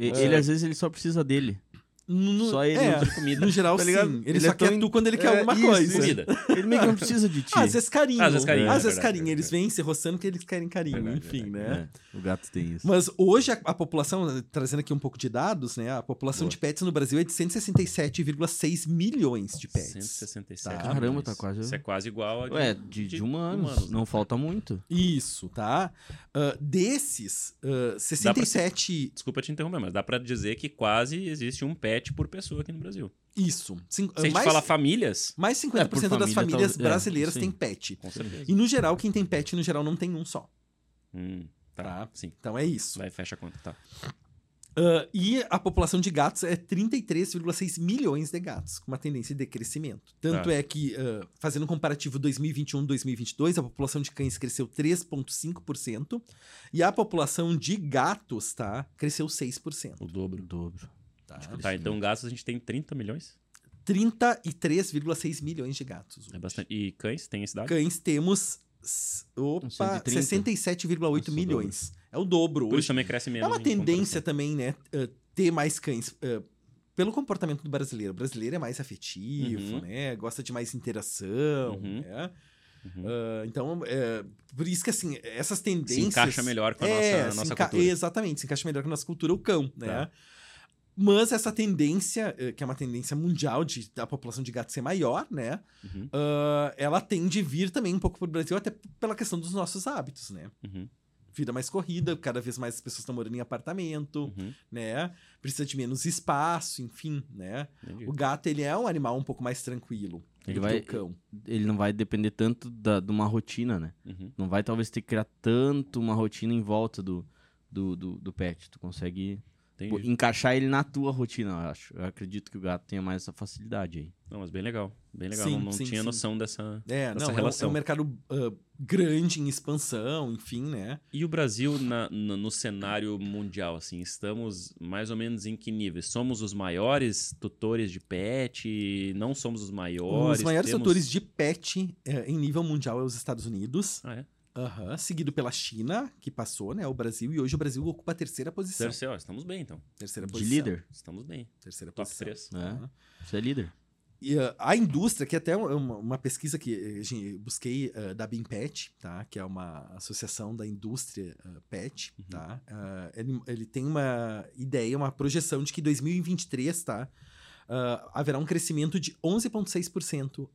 Ele, às vezes, ele só precisa dele. No, Só ele é, de comida. no geral, Tá sim. Ele, Ele só é tão quer in- tu quando ele quer É, alguma isso, coisa. Comida. Ele meio que não precisa de ti. Ah, às vezes carinho. Às vezes carinho, Às é vezes verdade, carinho. é Eles vêm se roçando porque eles querem carinho, Verdade, enfim, né? É, o gato tem isso. Mas hoje a, a população, trazendo aqui um pouco de dados, né? A população Boa. de pets no Brasil é de 167,6 milhões de pets. 167 Tá. Caramba, tá quase- Isso é quase igual a Ué, de, de humanos. humanos, né? Não falta muito. Isso, tá? Ah, desses, ah, 67. Desculpa te interromper, mas dá pra dizer que quase existe um pet por pessoa aqui no Brasil. Isso. Cin- Se a gente mais, fala famílias, mais 50% É, por das família, famílias é, brasileiras sim. têm pet. com certeza. E no geral, quem tem pet, no geral, não tem um só. Hum, tá. Tá. Sim. Então é isso. Vai, fecha a conta, tá. Ah, e a população de gatos é 33,6 milhões de gatos, com uma tendência de crescimento. Tanto Tá. é que, ah, fazendo um comparativo 2021-2022, a população de cães cresceu 3,5% e a população de gatos, tá, cresceu 6%. O dobro. O dobro. Tá? Tá, então gastos a gente tem 30 milhões. 33,6 milhões de gatos. É bastante. E cães tem esse dado? Cães temos, opa, 130. 67,8 Nossa, o milhões. É o dobro. Por Hoje, isso também cresce menos. É uma tendência também, né? uh, ter mais cães. uh, pelo comportamento do brasileiro. O brasileiro é mais afetivo, Uhum. né? Gosta de mais interação, Uhum. né? Uhum. Uh, então, é, por isso que, assim, essas tendências... Se encaixa melhor com a É, nossa, nossa cultura. Exatamente, se encaixa melhor com a nossa cultura, o cão, né? Tá. Mas essa tendência, eh, que é uma tendência mundial de da população de gatos ser maior, né? Uhum, Uh, ela tende a vir também um pouco pro Brasil, até pela questão dos nossos hábitos, né? uhum, Vida mais corrida, cada vez mais as pessoas estão morando em apartamento, uhum. né? Precisa de menos espaço, enfim, né? Entendi. O gato, ele é um animal um pouco mais tranquilo Ele do vai- o. Ele não vai depender tanto da, de uma rotina, né? Uhum. Não vai talvez ter que criar tanto uma rotina em volta do, do, do, do pet. Tu consegue Entendi. encaixar ele na tua rotina, eu acho. Eu acredito que o gato tenha mais essa facilidade aí. Não, mas bem legal. Bem legal. Sim, não não sim, tinha sim. noção dessa. É, Essa não, é um- é um, relação. mercado ah, grande em expansão, enfim, né? E o Brasil na- na- no cenário mundial, assim, estamos mais ou menos em que nível? Somos os maiores tutores de pet? Não somos os maiores? Os maiores temos- autores de pet eh, em nível mundial é os Estados Unidos, Ah, é? Aham, seguido pela China, que passou, né? O Brasil, e hoje o Brasil ocupa a terceira posição. Terceiro, estamos bem, então. Terceira De posição. líder. Estamos bem. Terceira Top posição. 3. É. Aham. Você é líder. E uh, a indústria, que até é uma, uma pesquisa que eh, gente, eu busquei uh, da BIMPET, tá? Que é uma associação da indústria uh, pet, Uhum. tá? Uh, ele, ele tem uma ideia, uma projeção de que em 2023, tá? Uh, haverá um crescimento de 11,6% uh,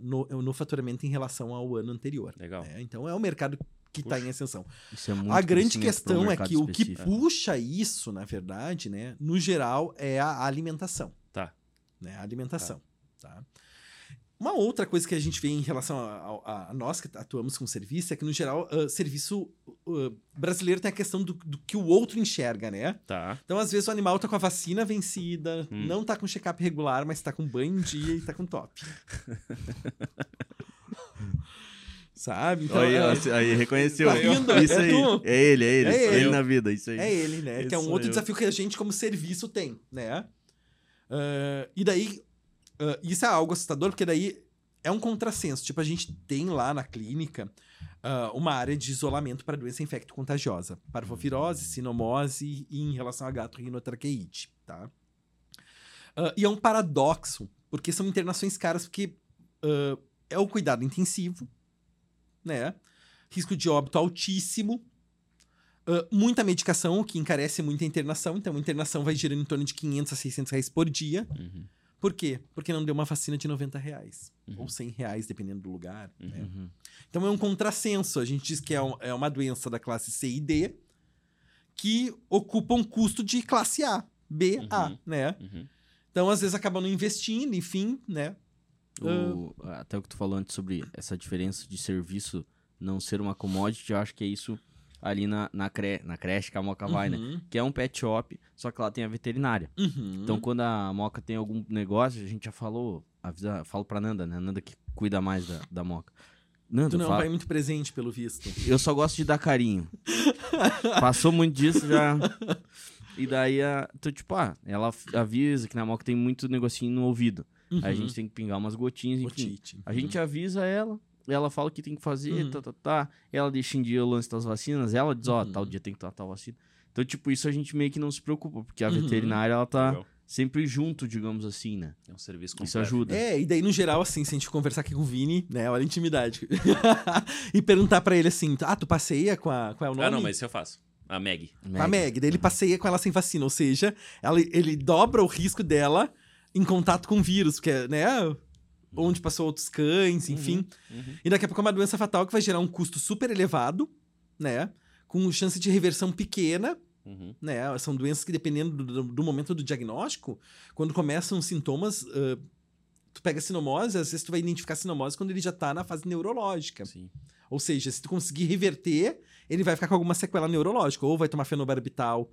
no, no faturamento em relação ao ano anterior. Legal. né? Então é um mercado que está em ascensão. Isso é muito A grande questão é que o que puxa isso, na verdade, né? No geral, é a alimentação Tá. né? A alimentação, tá? Uma outra coisa que a gente vê em relação a, a- a nós que atuamos com serviço é que, no geral, ah, serviço ah, brasileiro tem a questão do, do que o outro enxerga, né? Tá. Então, às vezes, o animal tá com a vacina vencida, Hum. não tá com check-up regular, mas tá com banho em dia e tá com top. Sabe? Então, aí, é, aí, reconheceu. Tá rindo? Isso É aí. tu? É ele, é ele. É É ele ele. na vida, isso aí. é ele, né? Esse que é um outro eu. desafio que a gente, como serviço, tem, né? Ah, e daí, ah, isso é algo assustador, porque daí é um contrassenso. Tipo, a gente tem lá na clínica ah, uma área de isolamento para doença infecto-contagiosa. Parvovirose, sinomose e em relação a gato rinotraqueite, tá? Ah, e é um paradoxo, porque são internações caras, porque ah, é o cuidado intensivo, né? Risco de óbito altíssimo, ah, muita medicação, o que encarece muito a internação. Então, a internação vai girando em torno de 500 a 600 reais por dia. Uhum. Por quê? Porque não deu uma vacina de 90 reais. Uhum. Ou 100 reais, dependendo do lugar. né? Uhum. Então, é um contrassenso. A gente diz que é, um- é uma doença da classe C e D que ocupa um custo de classe A, B, A, Uhum. né? Uhum. Então, às vezes, acabam não investindo, enfim, né? O- até o que tu falou antes sobre essa diferença de serviço não ser uma commodity, eu acho que é isso ali na, na, cre... na creche que a Moca vai, né? Uhum, Que é um pet shop, só que lá tem a veterinária. uhum. Então, quando a Moca tem algum negócio, a gente já falou, avisa, falo pra Nanda, né? Nanda que cuida mais da, da Moca. Nanda, Tu não é um fala- pai muito presente, pelo visto. eu só gosto de dar carinho. Passou muito disso já. E daí, a, tu, tipo, ah, ela avisa que na Moca tem muito negocinho no ouvido. Aí a Uhum. gente tem que pingar umas gotinhas, enfim. A gente avisa ela, ela fala o que tem que fazer, Uhum. tá, tá, tá. Ela deixa em dia o lance das vacinas, ela diz, ó, Uhum. tal dia tem que tomar tal vacina. Então, tipo, isso a gente meio que não se preocupa, porque a Uhum. veterinária, ela tá Legal. sempre junto, digamos assim, né? É um serviço Isso completo. ajuda. É, e daí, no geral, assim, se a gente conversar aqui com o Vini, né, olha a intimidade. e perguntar pra ele assim, ah, tu passeia com a... Qual é o nome? Ah, não, mas isso eu faço. A Meg. A Meg. Daí ele passeia com ela sem vacina, ou seja, ela, ele dobra o risco dela em contato com o vírus, que é, né, onde passou outros cães, enfim. Uhum. E daqui a pouco é uma doença fatal que vai gerar um custo super elevado, né, com chance de reversão pequena, Uhum. né? São doenças que, dependendo do, do- momento do diagnóstico, quando começam os sintomas, ah, tu pega sinomose, às vezes tu vai identificar sinomose quando ele já tá na fase neurológica. Sim. Ou seja, se tu conseguir reverter, ele vai ficar com alguma sequela neurológica. Ou vai tomar fenobarbital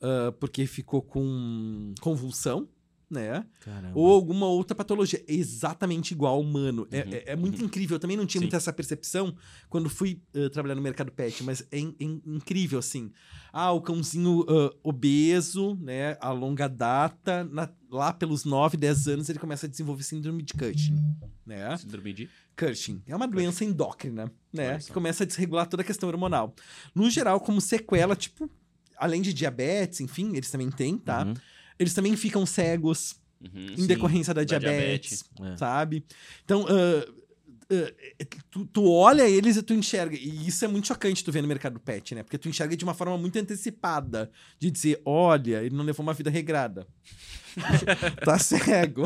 ah, porque ficou com convulsão, né? Caramba. Ou alguma outra patologia. Exatamente igual ao humano. É- Uhum, É, é muito incrível. Eu também não tinha Sim. muito essa percepção quando fui ah, trabalhar no mercado pet, mas é, in- in- incrível, assim. Ah, o cãozinho ah, obeso, né? A longa data, na- lá pelos 9, 10 anos, ele começa a desenvolver síndrome de Cushing, né? Síndrome de... Cushing. É uma doença endócrina, né? Que começa a desregular toda a questão hormonal. No geral, como sequela, tipo, além de diabetes, enfim, eles também têm, tá? Uhum. Eles também ficam cegos Uhum, em sim. decorrência da, da diabetes, É. sabe? Então, ah, ah, tu, tu olha eles e tu enxerga. E isso é muito chocante tu ver no mercado pet, né? Porque tu enxerga de uma forma muito antecipada. De dizer, olha, ele não levou uma vida regrada. tá cego.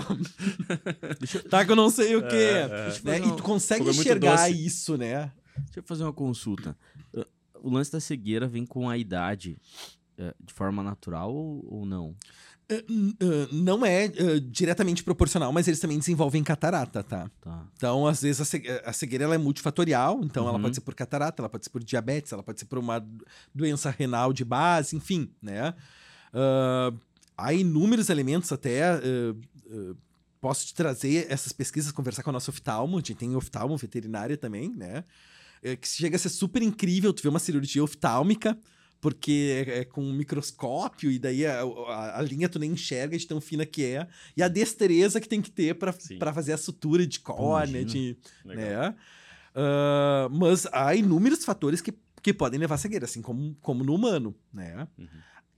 tá que eu não sei o quê. É, é. Né? E tu consegue é enxergar isso, né? Deixa eu fazer uma consulta. Uh, O lance da cegueira vem com a idade uh, de forma natural ou, ou não? Uh, uh, não é uh, diretamente proporcional, mas eles também desenvolvem catarata, tá? Tá. Então, às vezes, a ce- a cegueira ela é multifatorial. Então, ela Uhum. pode ser por catarata, ela pode ser por diabetes, ela pode ser por uma doença renal de base, enfim, né? Há inúmeros elementos até... posso te trazer essas pesquisas, conversar com a nossa oftalmo. A gente tem oftalmo veterinária também, né? É, que chega a ser super incrível tu ver uma cirurgia oftálmica, porque é, é com um microscópio, e daí a, a- a linha tu nem enxerga de tão fina que é. E a destreza que tem que ter pra fazer a sutura de córnea, de, né? Ah, mas há inúmeros fatores que, que podem levar cegueira, assim como, como no humano, né? Uhum.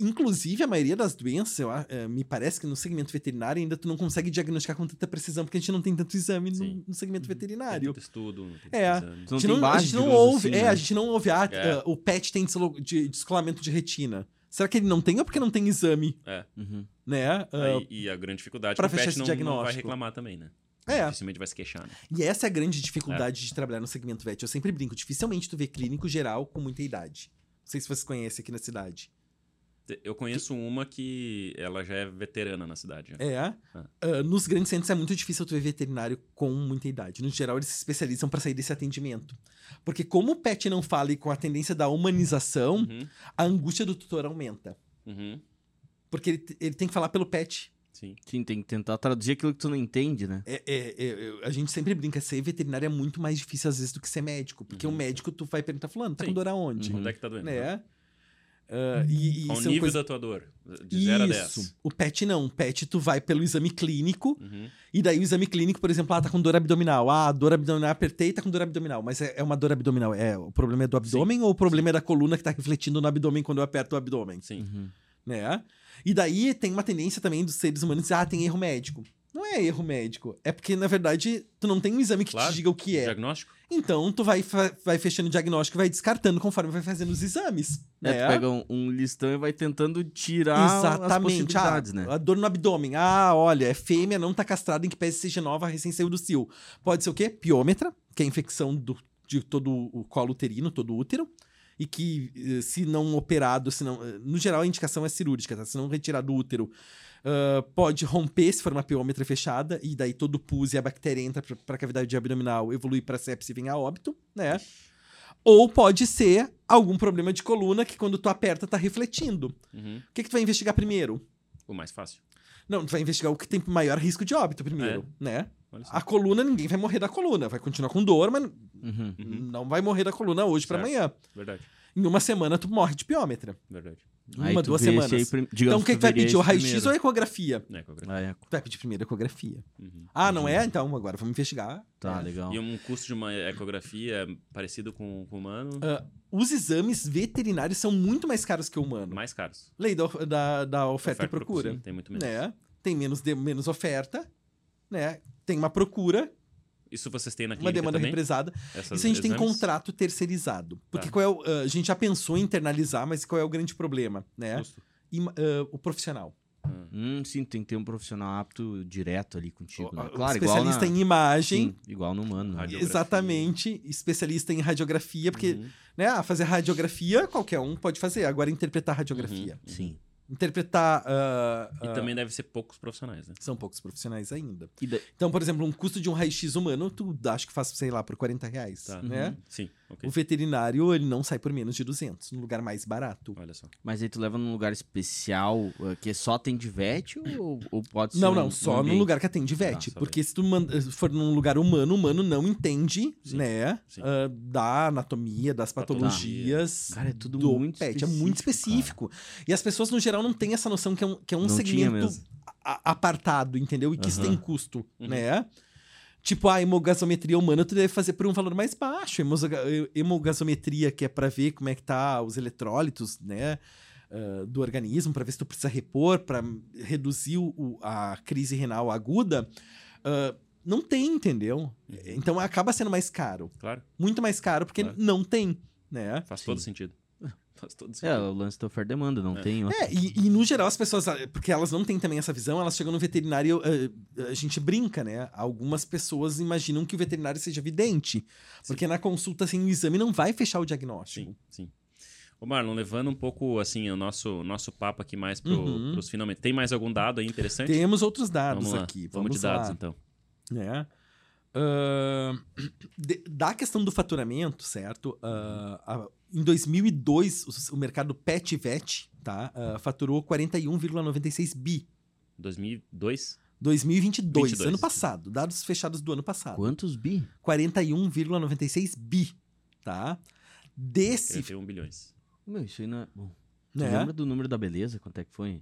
Inclusive, a maioria das doenças, eu eh, me parece que no segmento veterinário ainda tu não consegue diagnosticar com tanta precisão, porque a gente não tem tanto exame no, no segmento Tem veterinário. muito estudo, não tem É. exame. A não gente tem não, a gente não ouve, assim, é, né? a gente não ouve, ah, É. ah, o pet tem de- descolamento de retina. Será que ele não tem ou porque não tem exame, É. Uhum. né? Ah, Aí- e a grande dificuldade é o fechar pet esse não, não vai diagnóstico. reclamar também, né? é, Dificilmente vai se queixar, né? e essa é a grande dificuldade de trabalhar no segmento vet. Eu sempre brinco, dificilmente tu vê clínico geral com muita idade. Não sei se vocês conhecem aqui na cidade. Eu conheço uma que ela já é veterana na cidade. já. É. Ah, nos grandes centros é muito difícil tu ver veterinário com muita idade. No geral, eles se especializam para sair desse atendimento. Porque como o pet não fala e com a tendência da humanização, Uhum, a angústia do tutor aumenta. uhum, Porque ele, ele tem que falar pelo pet. sim. Sim, tem que tentar traduzir aquilo que tu não entende, né? É, é- é- a gente sempre brinca, ser veterinário é muito mais difícil às vezes do que ser médico. Porque Uhum. o médico, tu vai perguntar, fulano, tá Sim. com dor aonde? Uhum. Onde é que tá doendo? Né? Ah, e, e Qual o são nível coisas- da tua dor? De 0 a Isso. 10. O pet não. O pet tu vai pelo exame clínico. Uhum, E daí o exame clínico, por exemplo, ah, tá com dor abdominal. Ah, dor abdominal, apertei, tá com dor abdominal. Mas é, é uma dor abdominal. É, o problema é do abdômen ou o problema é da coluna que tá refletindo no abdômen quando eu aperto o abdômen? sim. Uhum. Né? E daí tem uma tendência também dos seres humanos dizer, ah, tem erro médico. Não é erro médico. É porque, na verdade, tu não tem um exame que Claro. te diga o que é. Diagnóstico? Então, tu vai, vai fechando o diagnóstico e vai descartando conforme vai fazendo os exames. É, né? tu pega um, um listão e vai tentando tirar as Exatamente. possibilidades, ah, né? A dor no abdômen. Ah, olha, é fêmea, não tá castrada em que pese seja nova, recém saiu do cio. Pode ser o quê? Piômetra, que é a infecção do, de todo o colo uterino, todo o útero. E que, eh, se não operado, se não, eh, no geral a indicação é cirúrgica, tá? Se não retirar do útero, ah, pode romper se for uma piômetra fechada, e daí todo o pus e a bactéria entra pra, pra cavidade abdominal, evolui pra sepse e vem a óbito, né? Ou pode ser algum problema de coluna que quando tu aperta tá refletindo. Uhum. O que, que tu vai investigar primeiro? O mais fácil. Não, tu vai investigar o que tem maior risco de óbito primeiro, né? Olha só. A coluna, ninguém vai morrer da coluna. Vai continuar com dor, mas Uhum. Uhum. não vai morrer da coluna hoje pra Certo. amanhã. Verdade, Em uma semana, tu morre de piômetra. verdade. Uma, duas semanas. aí prim- Então, digamos o que, que tu vai pedir? O raio-x ou a ecografia? É, ecografia. Ah, é. Tu vai pedir primeiro a ecografia. Uhum. Ah, não é? Então, agora vamos investigar. Tá, É. legal. E um custo de uma ecografia parecido com o humano, Ah, os exames veterinários são muito mais caros que o humano. mais caros. Lei da, da, da oferta, e procura. sim, tem muito menos. Né? Tem menos, de- menos oferta, né? Tem uma procura, Isso vocês têm na uma clínica demanda também? represada. Essas Isso a gente tem exames? contrato terceirizado. Porque Tá. qual é o, ah, a gente já pensou em internalizar, mas qual é o grande problema, né? Ima- ah, o profissional. Ah, Hum, sim, tem que ter um profissional apto direto ali contigo. Né? Claro, igual especialista na... em imagem. Sim, igual no humano. né? Exatamente, especialista em radiografia, porque, uhum, né, ah, fazer radiografia qualquer um pode fazer, agora interpretar radiografia. uhum. Sim. Interpretar. ah, E ah, também deve ser poucos profissionais, né? São poucos profissionais ainda. E da- Então, por exemplo, um custo de um raio-x humano, tu acho que faz, sei lá, por 40 reais. Tá. Né? Uhum. Sim, ok. O veterinário, ele não sai por menos de 200, no lugar mais barato. Olha só. Mas aí tu leva num lugar especial uh, que só tem de vet ou, ou pode ser Não, um- não, um só no ambiente? lugar que atende vet. Tá, só porque se tu manda- for num lugar humano, o humano não entende, Sim, né, sim. ah, da anatomia, das patologias Cara, é tudo do muito pet. É muito específico, específico. E as pessoas, no geral, não têm essa noção que é um, que é um Não segmento apartado, entendeu? E que isso Aham. tem custo, Uhum. né? Tipo, a hemogasometria humana tu deve fazer por um valor mais baixo. Hemoga- Hemogasometria, que é pra ver como é que tá os eletrólitos, né? ah, do organismo, pra ver se tu precisa repor, pra reduzir o- a crise renal aguda. ah, não tem, entendeu? Uhum. Então acaba sendo mais caro. Claro, Muito mais caro, porque Claro. não tem, né? faz Sim. todo sentido. Faz todo É, sentido. o lance da oferta e demanda, não É. tem. outro. É, e, e no geral as pessoas, ah, porque elas não têm também essa visão, elas chegam no veterinário, ah, a gente brinca, né? Algumas pessoas imaginam que o veterinário seja vidente, porque na consulta, assim, o exame não vai fechar o diagnóstico. Sim, sim. Ô Marlon, levando um pouco, assim, o nosso, nosso papo aqui mais pro, Uhum. pros finalmente. Tem mais algum dado aí interessante? Temos outros dados Vamos lá. aqui. Vamos, Vamos, de dados, lá, então. né? Ah, de- da questão do faturamento, certo? Ah, a- em 2002, o, o mercado pet vet, tá? Ah, faturou 41,96 bi. 2002? 2022, 22. ano passado. Dados fechados do ano passado. Quantos bi? 41,96 bi, tá? Desse, 31 bilhões. Meu, isso aí não é... Bom, né? lembra do número da beleza? Quanto é que foi?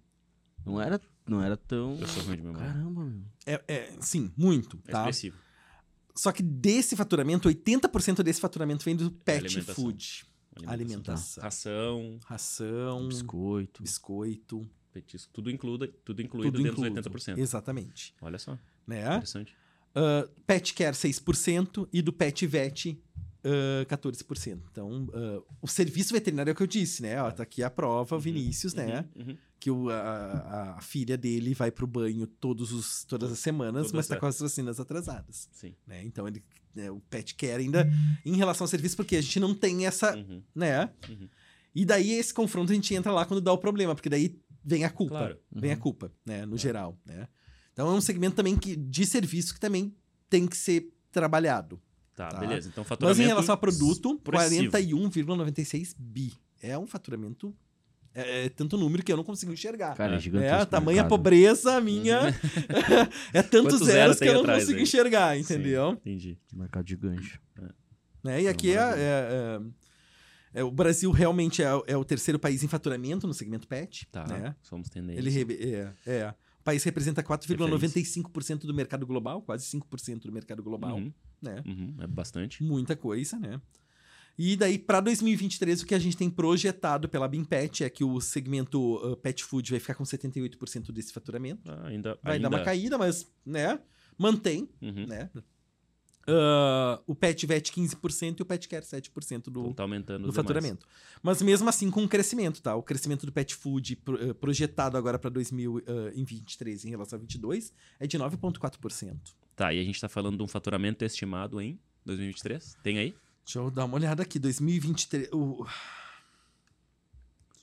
Não era, não era tão... Eu sou ruim de memória. Caramba, meu. É, é, sim, muito, É tá? expressivo. Só que desse faturamento, 80% desse faturamento vem do pet alimentação. food. Alimentação. Ração, Ração, Biscoito. biscoito, petisco, tudo incluído, tudo incluído tudo dentro incluso. dos 80%. Exatamente. Olha só, Né? interessante. Ah, pet care 6% e do pet vet ah, 14%. Então, ah, o serviço veterinário é o que eu disse, né? Ó, tá aqui a prova, o Vinícius, né? Uhum, uhum. Que o- a, a filha dele vai pro banho todos os, todas as semanas, Todas mas tá as- com as vacinas atrasadas. Sim. Né? Então ele, né, o pet care ainda em relação ao serviço, porque a gente não tem essa, Uhum. né? Uhum. E daí esse confronto a gente entra lá quando dá o problema, porque daí vem a culpa, Claro. vem a Uhum. culpa, né? No geral, né? Então é um segmento também que, de serviço que também tem que ser trabalhado. Tá, Tá. beleza. Então, Mas faturamento... em relação a produto, expressivo. 41,96 bi. É um faturamento, é, é tanto número que eu não consigo enxergar. Cara, é É, gigantesco. É, tamanha mercado. pobreza minha é tantos zeros zeros que eu não atrás consigo aí? enxergar, Sim, entendeu? entendi. Mercado de gancho. Né? E aqui é, é- é- é- o Brasil realmente é, é o terceiro país em faturamento no segmento pet. Tá, Né? somos tendência. Ele é, é. O país representa 4,95% do mercado global, quase 5% do mercado global. Uhum, Né? uhum, é bastante. Muita coisa, né? E daí, para 2023, o que a gente tem projetado pela Bimpet é que o segmento uh, pet food vai ficar com 78% desse faturamento. Ah, ainda, Vai ainda... dar uma caída, mas, né? Mantém, Uhum. né? Ah, o pet vet 15% e o pet care 7% do, Então tá aumentando do demais. faturamento. Mas mesmo assim com crescimento, tá? O crescimento do pet food pro- projetado agora para 2023 em relação a 22 é de 9,4%. Tá, e a gente tá falando de um faturamento estimado em 2023? Tem aí? Deixa eu dar uma olhada aqui. 2023. O...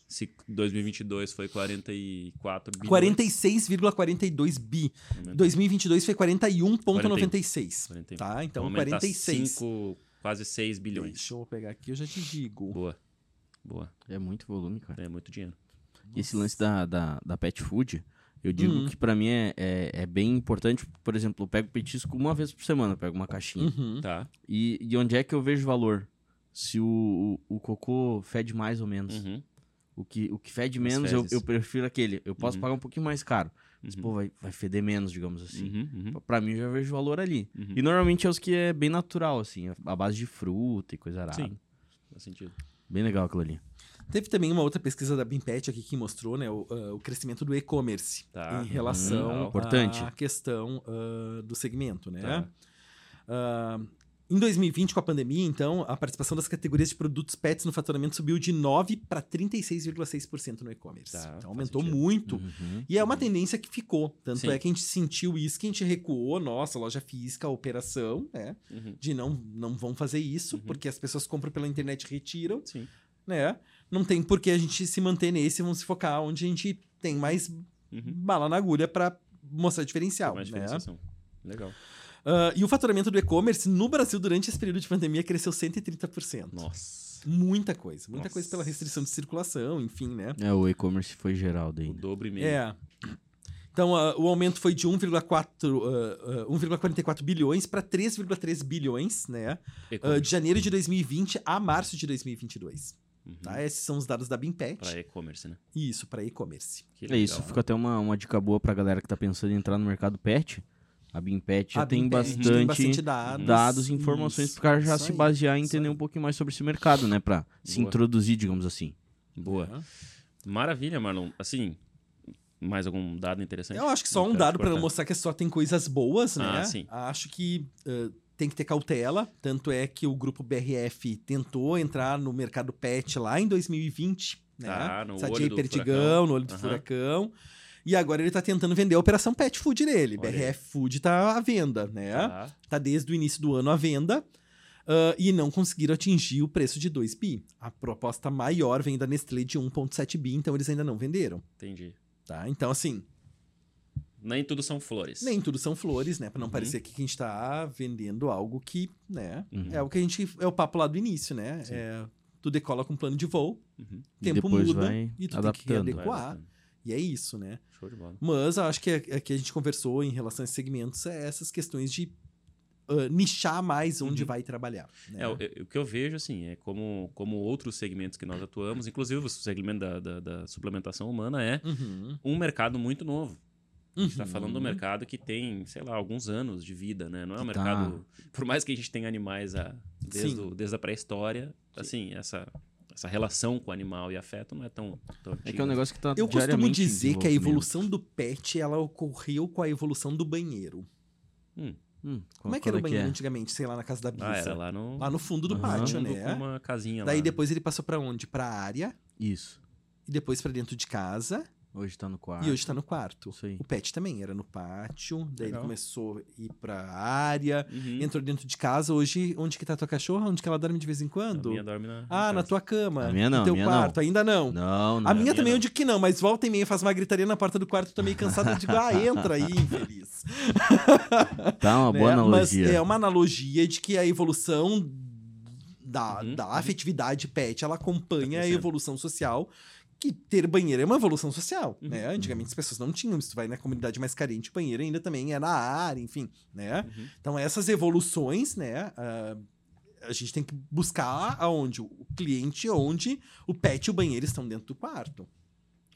Se 2022 foi 44 bilhões. 46,42 bi. Aumenta 2022 foi 41,96. 41. Tá? Então, aumentar 46. 5, quase 6 bilhões. Deixa eu pegar aqui, eu já te digo. Boa. Boa. É muito volume, cara. É muito dinheiro. E esse lance da, da, da pet food, eu digo Hum. que pra mim é, é, é bem importante. Por exemplo, eu pego petisco uma vez por semana, eu pego uma caixinha. Uhum. Tá. E, e onde é que eu vejo valor? Se o, o, o cocô fede mais ou menos. Uhum. O, que, o que fede As menos, eu, eu prefiro aquele. Eu posso Uhum. pagar um pouquinho mais caro. Mas, Uhum. pô, vai, vai feder menos, digamos assim. Uhum, uhum, Pra mim, eu já vejo valor ali. uhum. E normalmente é os que é bem natural, assim, a base de fruta e coisa arada. Sim. Faz sentido. Bem legal aquilo ali. Teve também uma outra pesquisa da Bimpet aqui que mostrou né, o, ah, o crescimento do e-commerce Tá. em relação Hum, importante. à questão ah, do segmento, né? Tá. Ah, em 2020, com a pandemia, então, a participação das categorias de produtos pets no faturamento subiu de 9 para 36,6% no e-commerce. Tá, então aumentou muito. Uhum. E é uma tendência que ficou. Tanto Sim. é que a gente sentiu isso, que a gente recuou, nossa, loja física, a operação, né? Uhum. De não, não vão fazer isso, Uhum. porque as pessoas compram pela internet e retiram, Sim. né? Não tem por que a gente se manter nesse, vamos se focar onde a gente tem mais Uhum. bala na agulha para mostrar diferencial, Mais né? Legal. Ah, e o faturamento do e-commerce no Brasil durante esse período de pandemia cresceu 130%. Nossa. Muita coisa, muita Nossa. coisa pela restrição de circulação, enfim, né? É, o e-commerce foi geral daí. O dobro e meio. É. Então, ah, o aumento foi de 1,4 ah, ah, 1,44 bilhões para 3,3 bilhões, né? Ah, de janeiro de 2020 a março de 2022. Uhum. Tá? Esses são os dados da Bimpet. Pra e-commerce, né? Isso, para e-commerce. É isso, fica até uma, uma dica boa pra galera que tá pensando em entrar no mercado pet. A Bimpet já A tem Bimpet bastante, tem bastante dados. dados e informações Isso, pro cara já isso se aí, basear e entender aí. um pouquinho mais sobre esse mercado, né? Pra se introduzir, digamos assim. Boa. É. Maravilha, Marlon. Assim, mais algum dado interessante? Eu acho que só um dado para mostrar que só tem coisas boas, né? Ah, sim. Acho que ah, tem que ter cautela. Tanto é que o grupo BRF tentou entrar no mercado pet lá em 2020, né? Tá, no Sadia olho do Perdigão, furacão. no olho do Aham. furacão. E agora ele tá tentando vender a operação Pet Food dele. Olha. BRF Food tá à venda, né? Tá. Tá desde o início do ano à venda. ah, e não conseguiram atingir o preço de 2 bi. A proposta maior vem da Nestlé de 1,7 bi, então eles ainda não venderam. Entendi. Tá? Então, assim, Nem tudo são flores. nem tudo são flores, né? Pra não Uhum. parecer que a gente tá vendendo algo que, né? Uhum. É o que a gente. É o papo lá do início, né? É, tu decola com plano de voo, Uhum. Tempo muda e tu tem que readequar. adaptando. E é isso, né? Show de bola. Mas eu acho que é, é que a gente conversou em relação a esses segmentos é essas questões de ah, nichar mais onde Uhum. vai trabalhar. Né? É, o, o que eu vejo, assim, é como, como outros segmentos que nós atuamos, inclusive o segmento da, da, da suplementação humana, é Uhum. um mercado muito novo. A gente tá Uhum. falando do mercado que tem, sei lá, alguns anos de vida, né? Não é um Que tá- mercado. Por mais que a gente tenha animais a, desde, o- desde a pré-história, assim, essa, essa relação com o animal e afeto não é tão. tão É que é um negócio que tá Eu costumo dizer que a evolução do pet ela ocorreu com a evolução do banheiro. Hum. Hum, Como é que era o banheiro é? antigamente, sei lá, na casa da Bisa? Ah, era lá no. Lá no fundo do Aham. pátio, fundo né? com uma casinha Daí lá. depois ele passou pra onde? Pra área Isso. e depois pra dentro de casa Hoje tá no quarto. e hoje tá no quarto. Aí. O pet também era no pátio, daí Legal. ele começou a ir pra área, Uhum. entrou dentro de casa. Hoje, onde que tá tua cachorra? Onde que ela dorme de vez em A quando? minha dorme na. Ah, na casa. tua cama. A minha não, No teu a minha não. quarto. Ainda não. Não, não. A minha minha também não. eu digo que não, mas volta e meia faz uma gritaria na porta do quarto, tô meio cansado, eu digo, ah, entra aí, infeliz. Tá uma boa né? analogia. Mas é uma analogia de que a evolução da, Uhum, da afetividade pet, ela acompanha a crescendo. evolução social. Que ter banheiro é uma evolução social, Uhum, né? Antigamente as pessoas não tinham, se tu vai na comunidade mais carente, o banheiro ainda também é na área, enfim, né? Uhum. Então essas evoluções, né? ah, a gente tem que buscar aonde o cliente, onde o pet e o banheiro estão dentro do quarto.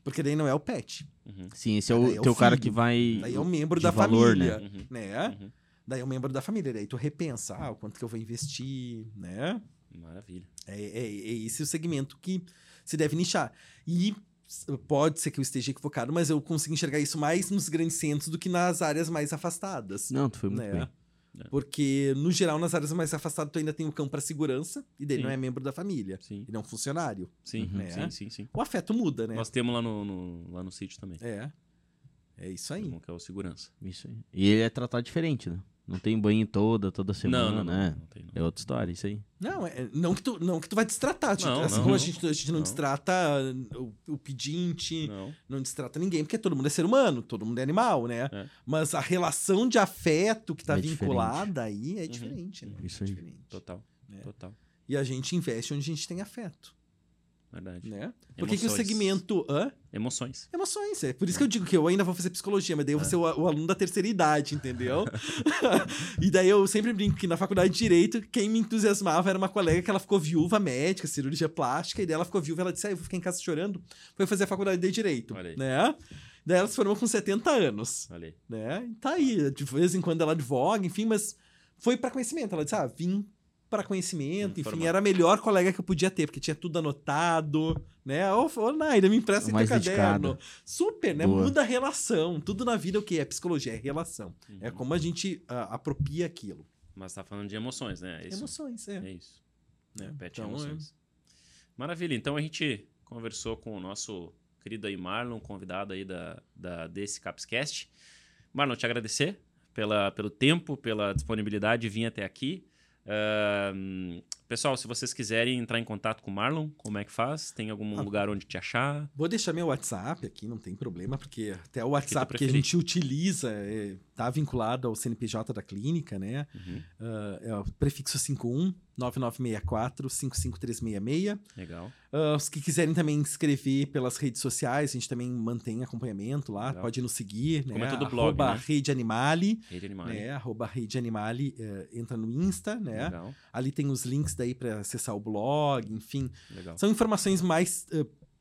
Porque daí não é o pet, Uhum. Sim, esse é Daí o é o teu cara que vai. daí é o membro da valor, família, Uhum. né? Uhum. Daí é o membro da família, daí tu repensa, ah, o quanto que eu vou investir, né? Maravilha. É, é, é esse o segmento que se deve nichar. E pode ser que eu esteja equivocado, mas eu consigo enxergar isso mais nos grandes centros do que nas áreas mais afastadas. Não, tu foi muito né? bem. É. Porque, no geral, nas áreas mais afastadas, tu ainda tem o cão para segurança, e daí Sim. não é membro da família. Sim. Ele é um funcionário. Sim, Uhum. É. sim, sim, sim. O afeto muda, né? Nós temos lá no, no- lá no sítio também. É. É isso aí. Como que é o segurança. Isso aí. E ele é tratado diferente, né? Não tem banho toda, toda semana, não, não, né? não, não tem, não. É outra história, isso aí. Não, é, não, que tu, não que tu vai destratar. Tipo, Não, assim não, como a gente, a gente não, Não. destrata o, o pedinte, Não. não destrata ninguém, porque todo mundo é ser humano, todo mundo é animal, né? É. Mas a relação de afeto que tá É vinculada aí é Uhum. diferente, né? Isso aí. Diferente. Total. né? Total. E a gente investe onde a gente tem afeto, Verdade. né? Por que, que o segmento... Hã? Emoções. Emoções, é. Por isso que eu digo que eu ainda vou fazer psicologia, mas daí eu vou ser o, o aluno da terceira idade, entendeu? e daí eu sempre brinco que na faculdade de Direito, quem me entusiasmava era uma colega que ela ficou viúva médica, cirurgia plástica, e daí ela ficou viúva, ela disse, ah, eu vou ficar em casa chorando, foi fazer a faculdade de Direito, né? Daí ela se formou com 70 anos, Olha aí. né? E tá aí, de vez em quando ela advoga, enfim, mas foi para conhecimento. Ela disse, ah, vim para conhecimento, enfim, era a melhor colega que eu podia ter, porque tinha tudo anotado, né? Ô, ô Naira, me empresta Mais teu caderno. dedicada. Super, né? Boa. Muda a relação. Tudo na vida é o que é psicologia, é relação. Uhum. É como a gente ah, apropria aquilo. Mas tá falando de emoções, né? É isso. Emoções, é. É isso. Né? Pet Então, emoções. Maravilha. Então a gente conversou com o nosso querido aí Marlon, convidado aí da, da desse Capscast. Marlon, te agradecer pela, pelo tempo, pela disponibilidade de vir até aqui. um, pessoal, se vocês quiserem entrar em contato com o Marlon, como é que faz? Tem algum Ah. lugar onde te achar? Vou deixar meu WhatsApp aqui, não tem problema, porque até o WhatsApp que a preferir. gente utiliza é, tá vinculado ao CNPJ da clínica, né? Uhum. Ah, é o prefixo 51 9964 55366. Legal. Ah, os que quiserem também escrever pelas redes sociais, a gente também mantém acompanhamento lá, Legal. pode nos seguir, né? Como é tudo blog, Arroba né? Rede Animale, Rede Animal. né? Arroba Rede Animale, eh, entra no Insta, né? Legal. Ali tem os links daí para acessar o blog, enfim. Legal. São informações mais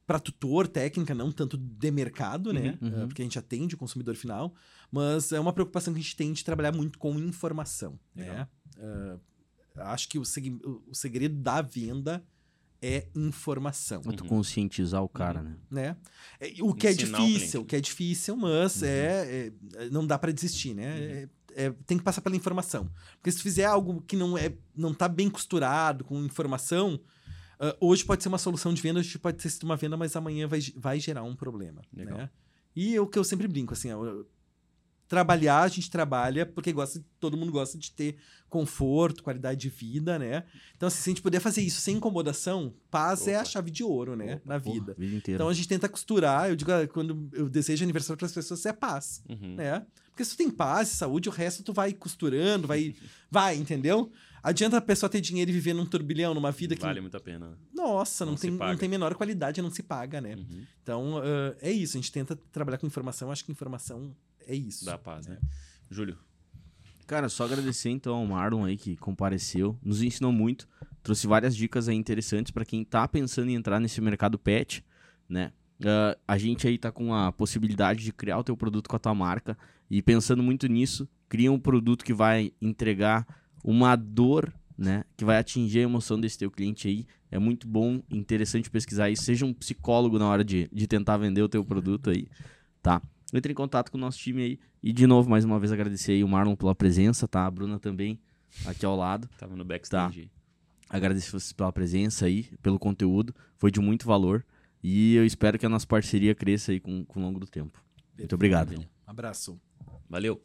para tutor, técnica, não tanto de mercado, né? Uhum, uhum. Eh, porque a gente atende o consumidor final, mas é uma preocupação que a gente tem de trabalhar muito com informação, né? Eh, acho que o, seg- o- o segredo da venda é informação, Pra tu Uhum. conscientizar o cara, né? né? É, O que é Ensinar o difícil, cliente, o que é difícil, mas Uhum. é, é- não dá para desistir, né? É- é- tem que passar pela informação. Porque se fizer algo que não é não tá bem costurado com informação, ah, hoje pode ser uma solução de venda, hoje pode ser uma venda, mas amanhã vai, vai gerar um problema, Legal. né? E é o que eu sempre brinco, assim, trabalhar, a gente trabalha porque gosta, todo mundo gosta de ter conforto, qualidade de vida, né? Então, assim, se a gente puder fazer isso sem incomodação, paz é a Opa. chave de ouro, né? Opa, na Porra, vida. vida inteira. Então a gente tenta costurar, eu digo, ah, quando eu desejo aniversário para as pessoas, é paz, Uhum. né? Porque se tu tem paz e saúde, o resto tu vai costurando, vai, vai, entendeu? Adianta a pessoa ter dinheiro e viver num turbilhão, numa vida que, Vale muito a pena. nossa, não, Não tem, não tem menor qualidade, não se paga, né? Uhum. Então, ah, é isso, a gente tenta trabalhar com informação, acho que informação é isso. Dá paz, né? Júlio. Cara, só agradecer então ao Marlon aí que compareceu, nos ensinou muito, trouxe várias dicas aí interessantes pra quem tá pensando em entrar nesse mercado pet, né? Ah, a gente aí tá com a possibilidade de criar o teu produto com a tua marca e pensando muito nisso, cria um produto que vai entregar uma dor, né? Que vai atingir a emoção desse teu cliente aí. É muito bom, interessante pesquisar isso. Seja um psicólogo na hora de, de tentar vender o teu produto aí, tá? Entre em contato com o nosso time aí. E de novo, mais uma vez, agradecer aí o Marlon pela presença, tá? A Bruna também, aqui ao lado. Tava no backstage. Agradecer vocês pela presença aí, pelo conteúdo. Foi de muito valor. E eu espero que a nossa parceria cresça aí com, com o longo do tempo. Muito obrigado. Maravilha. Abraço. Valeu.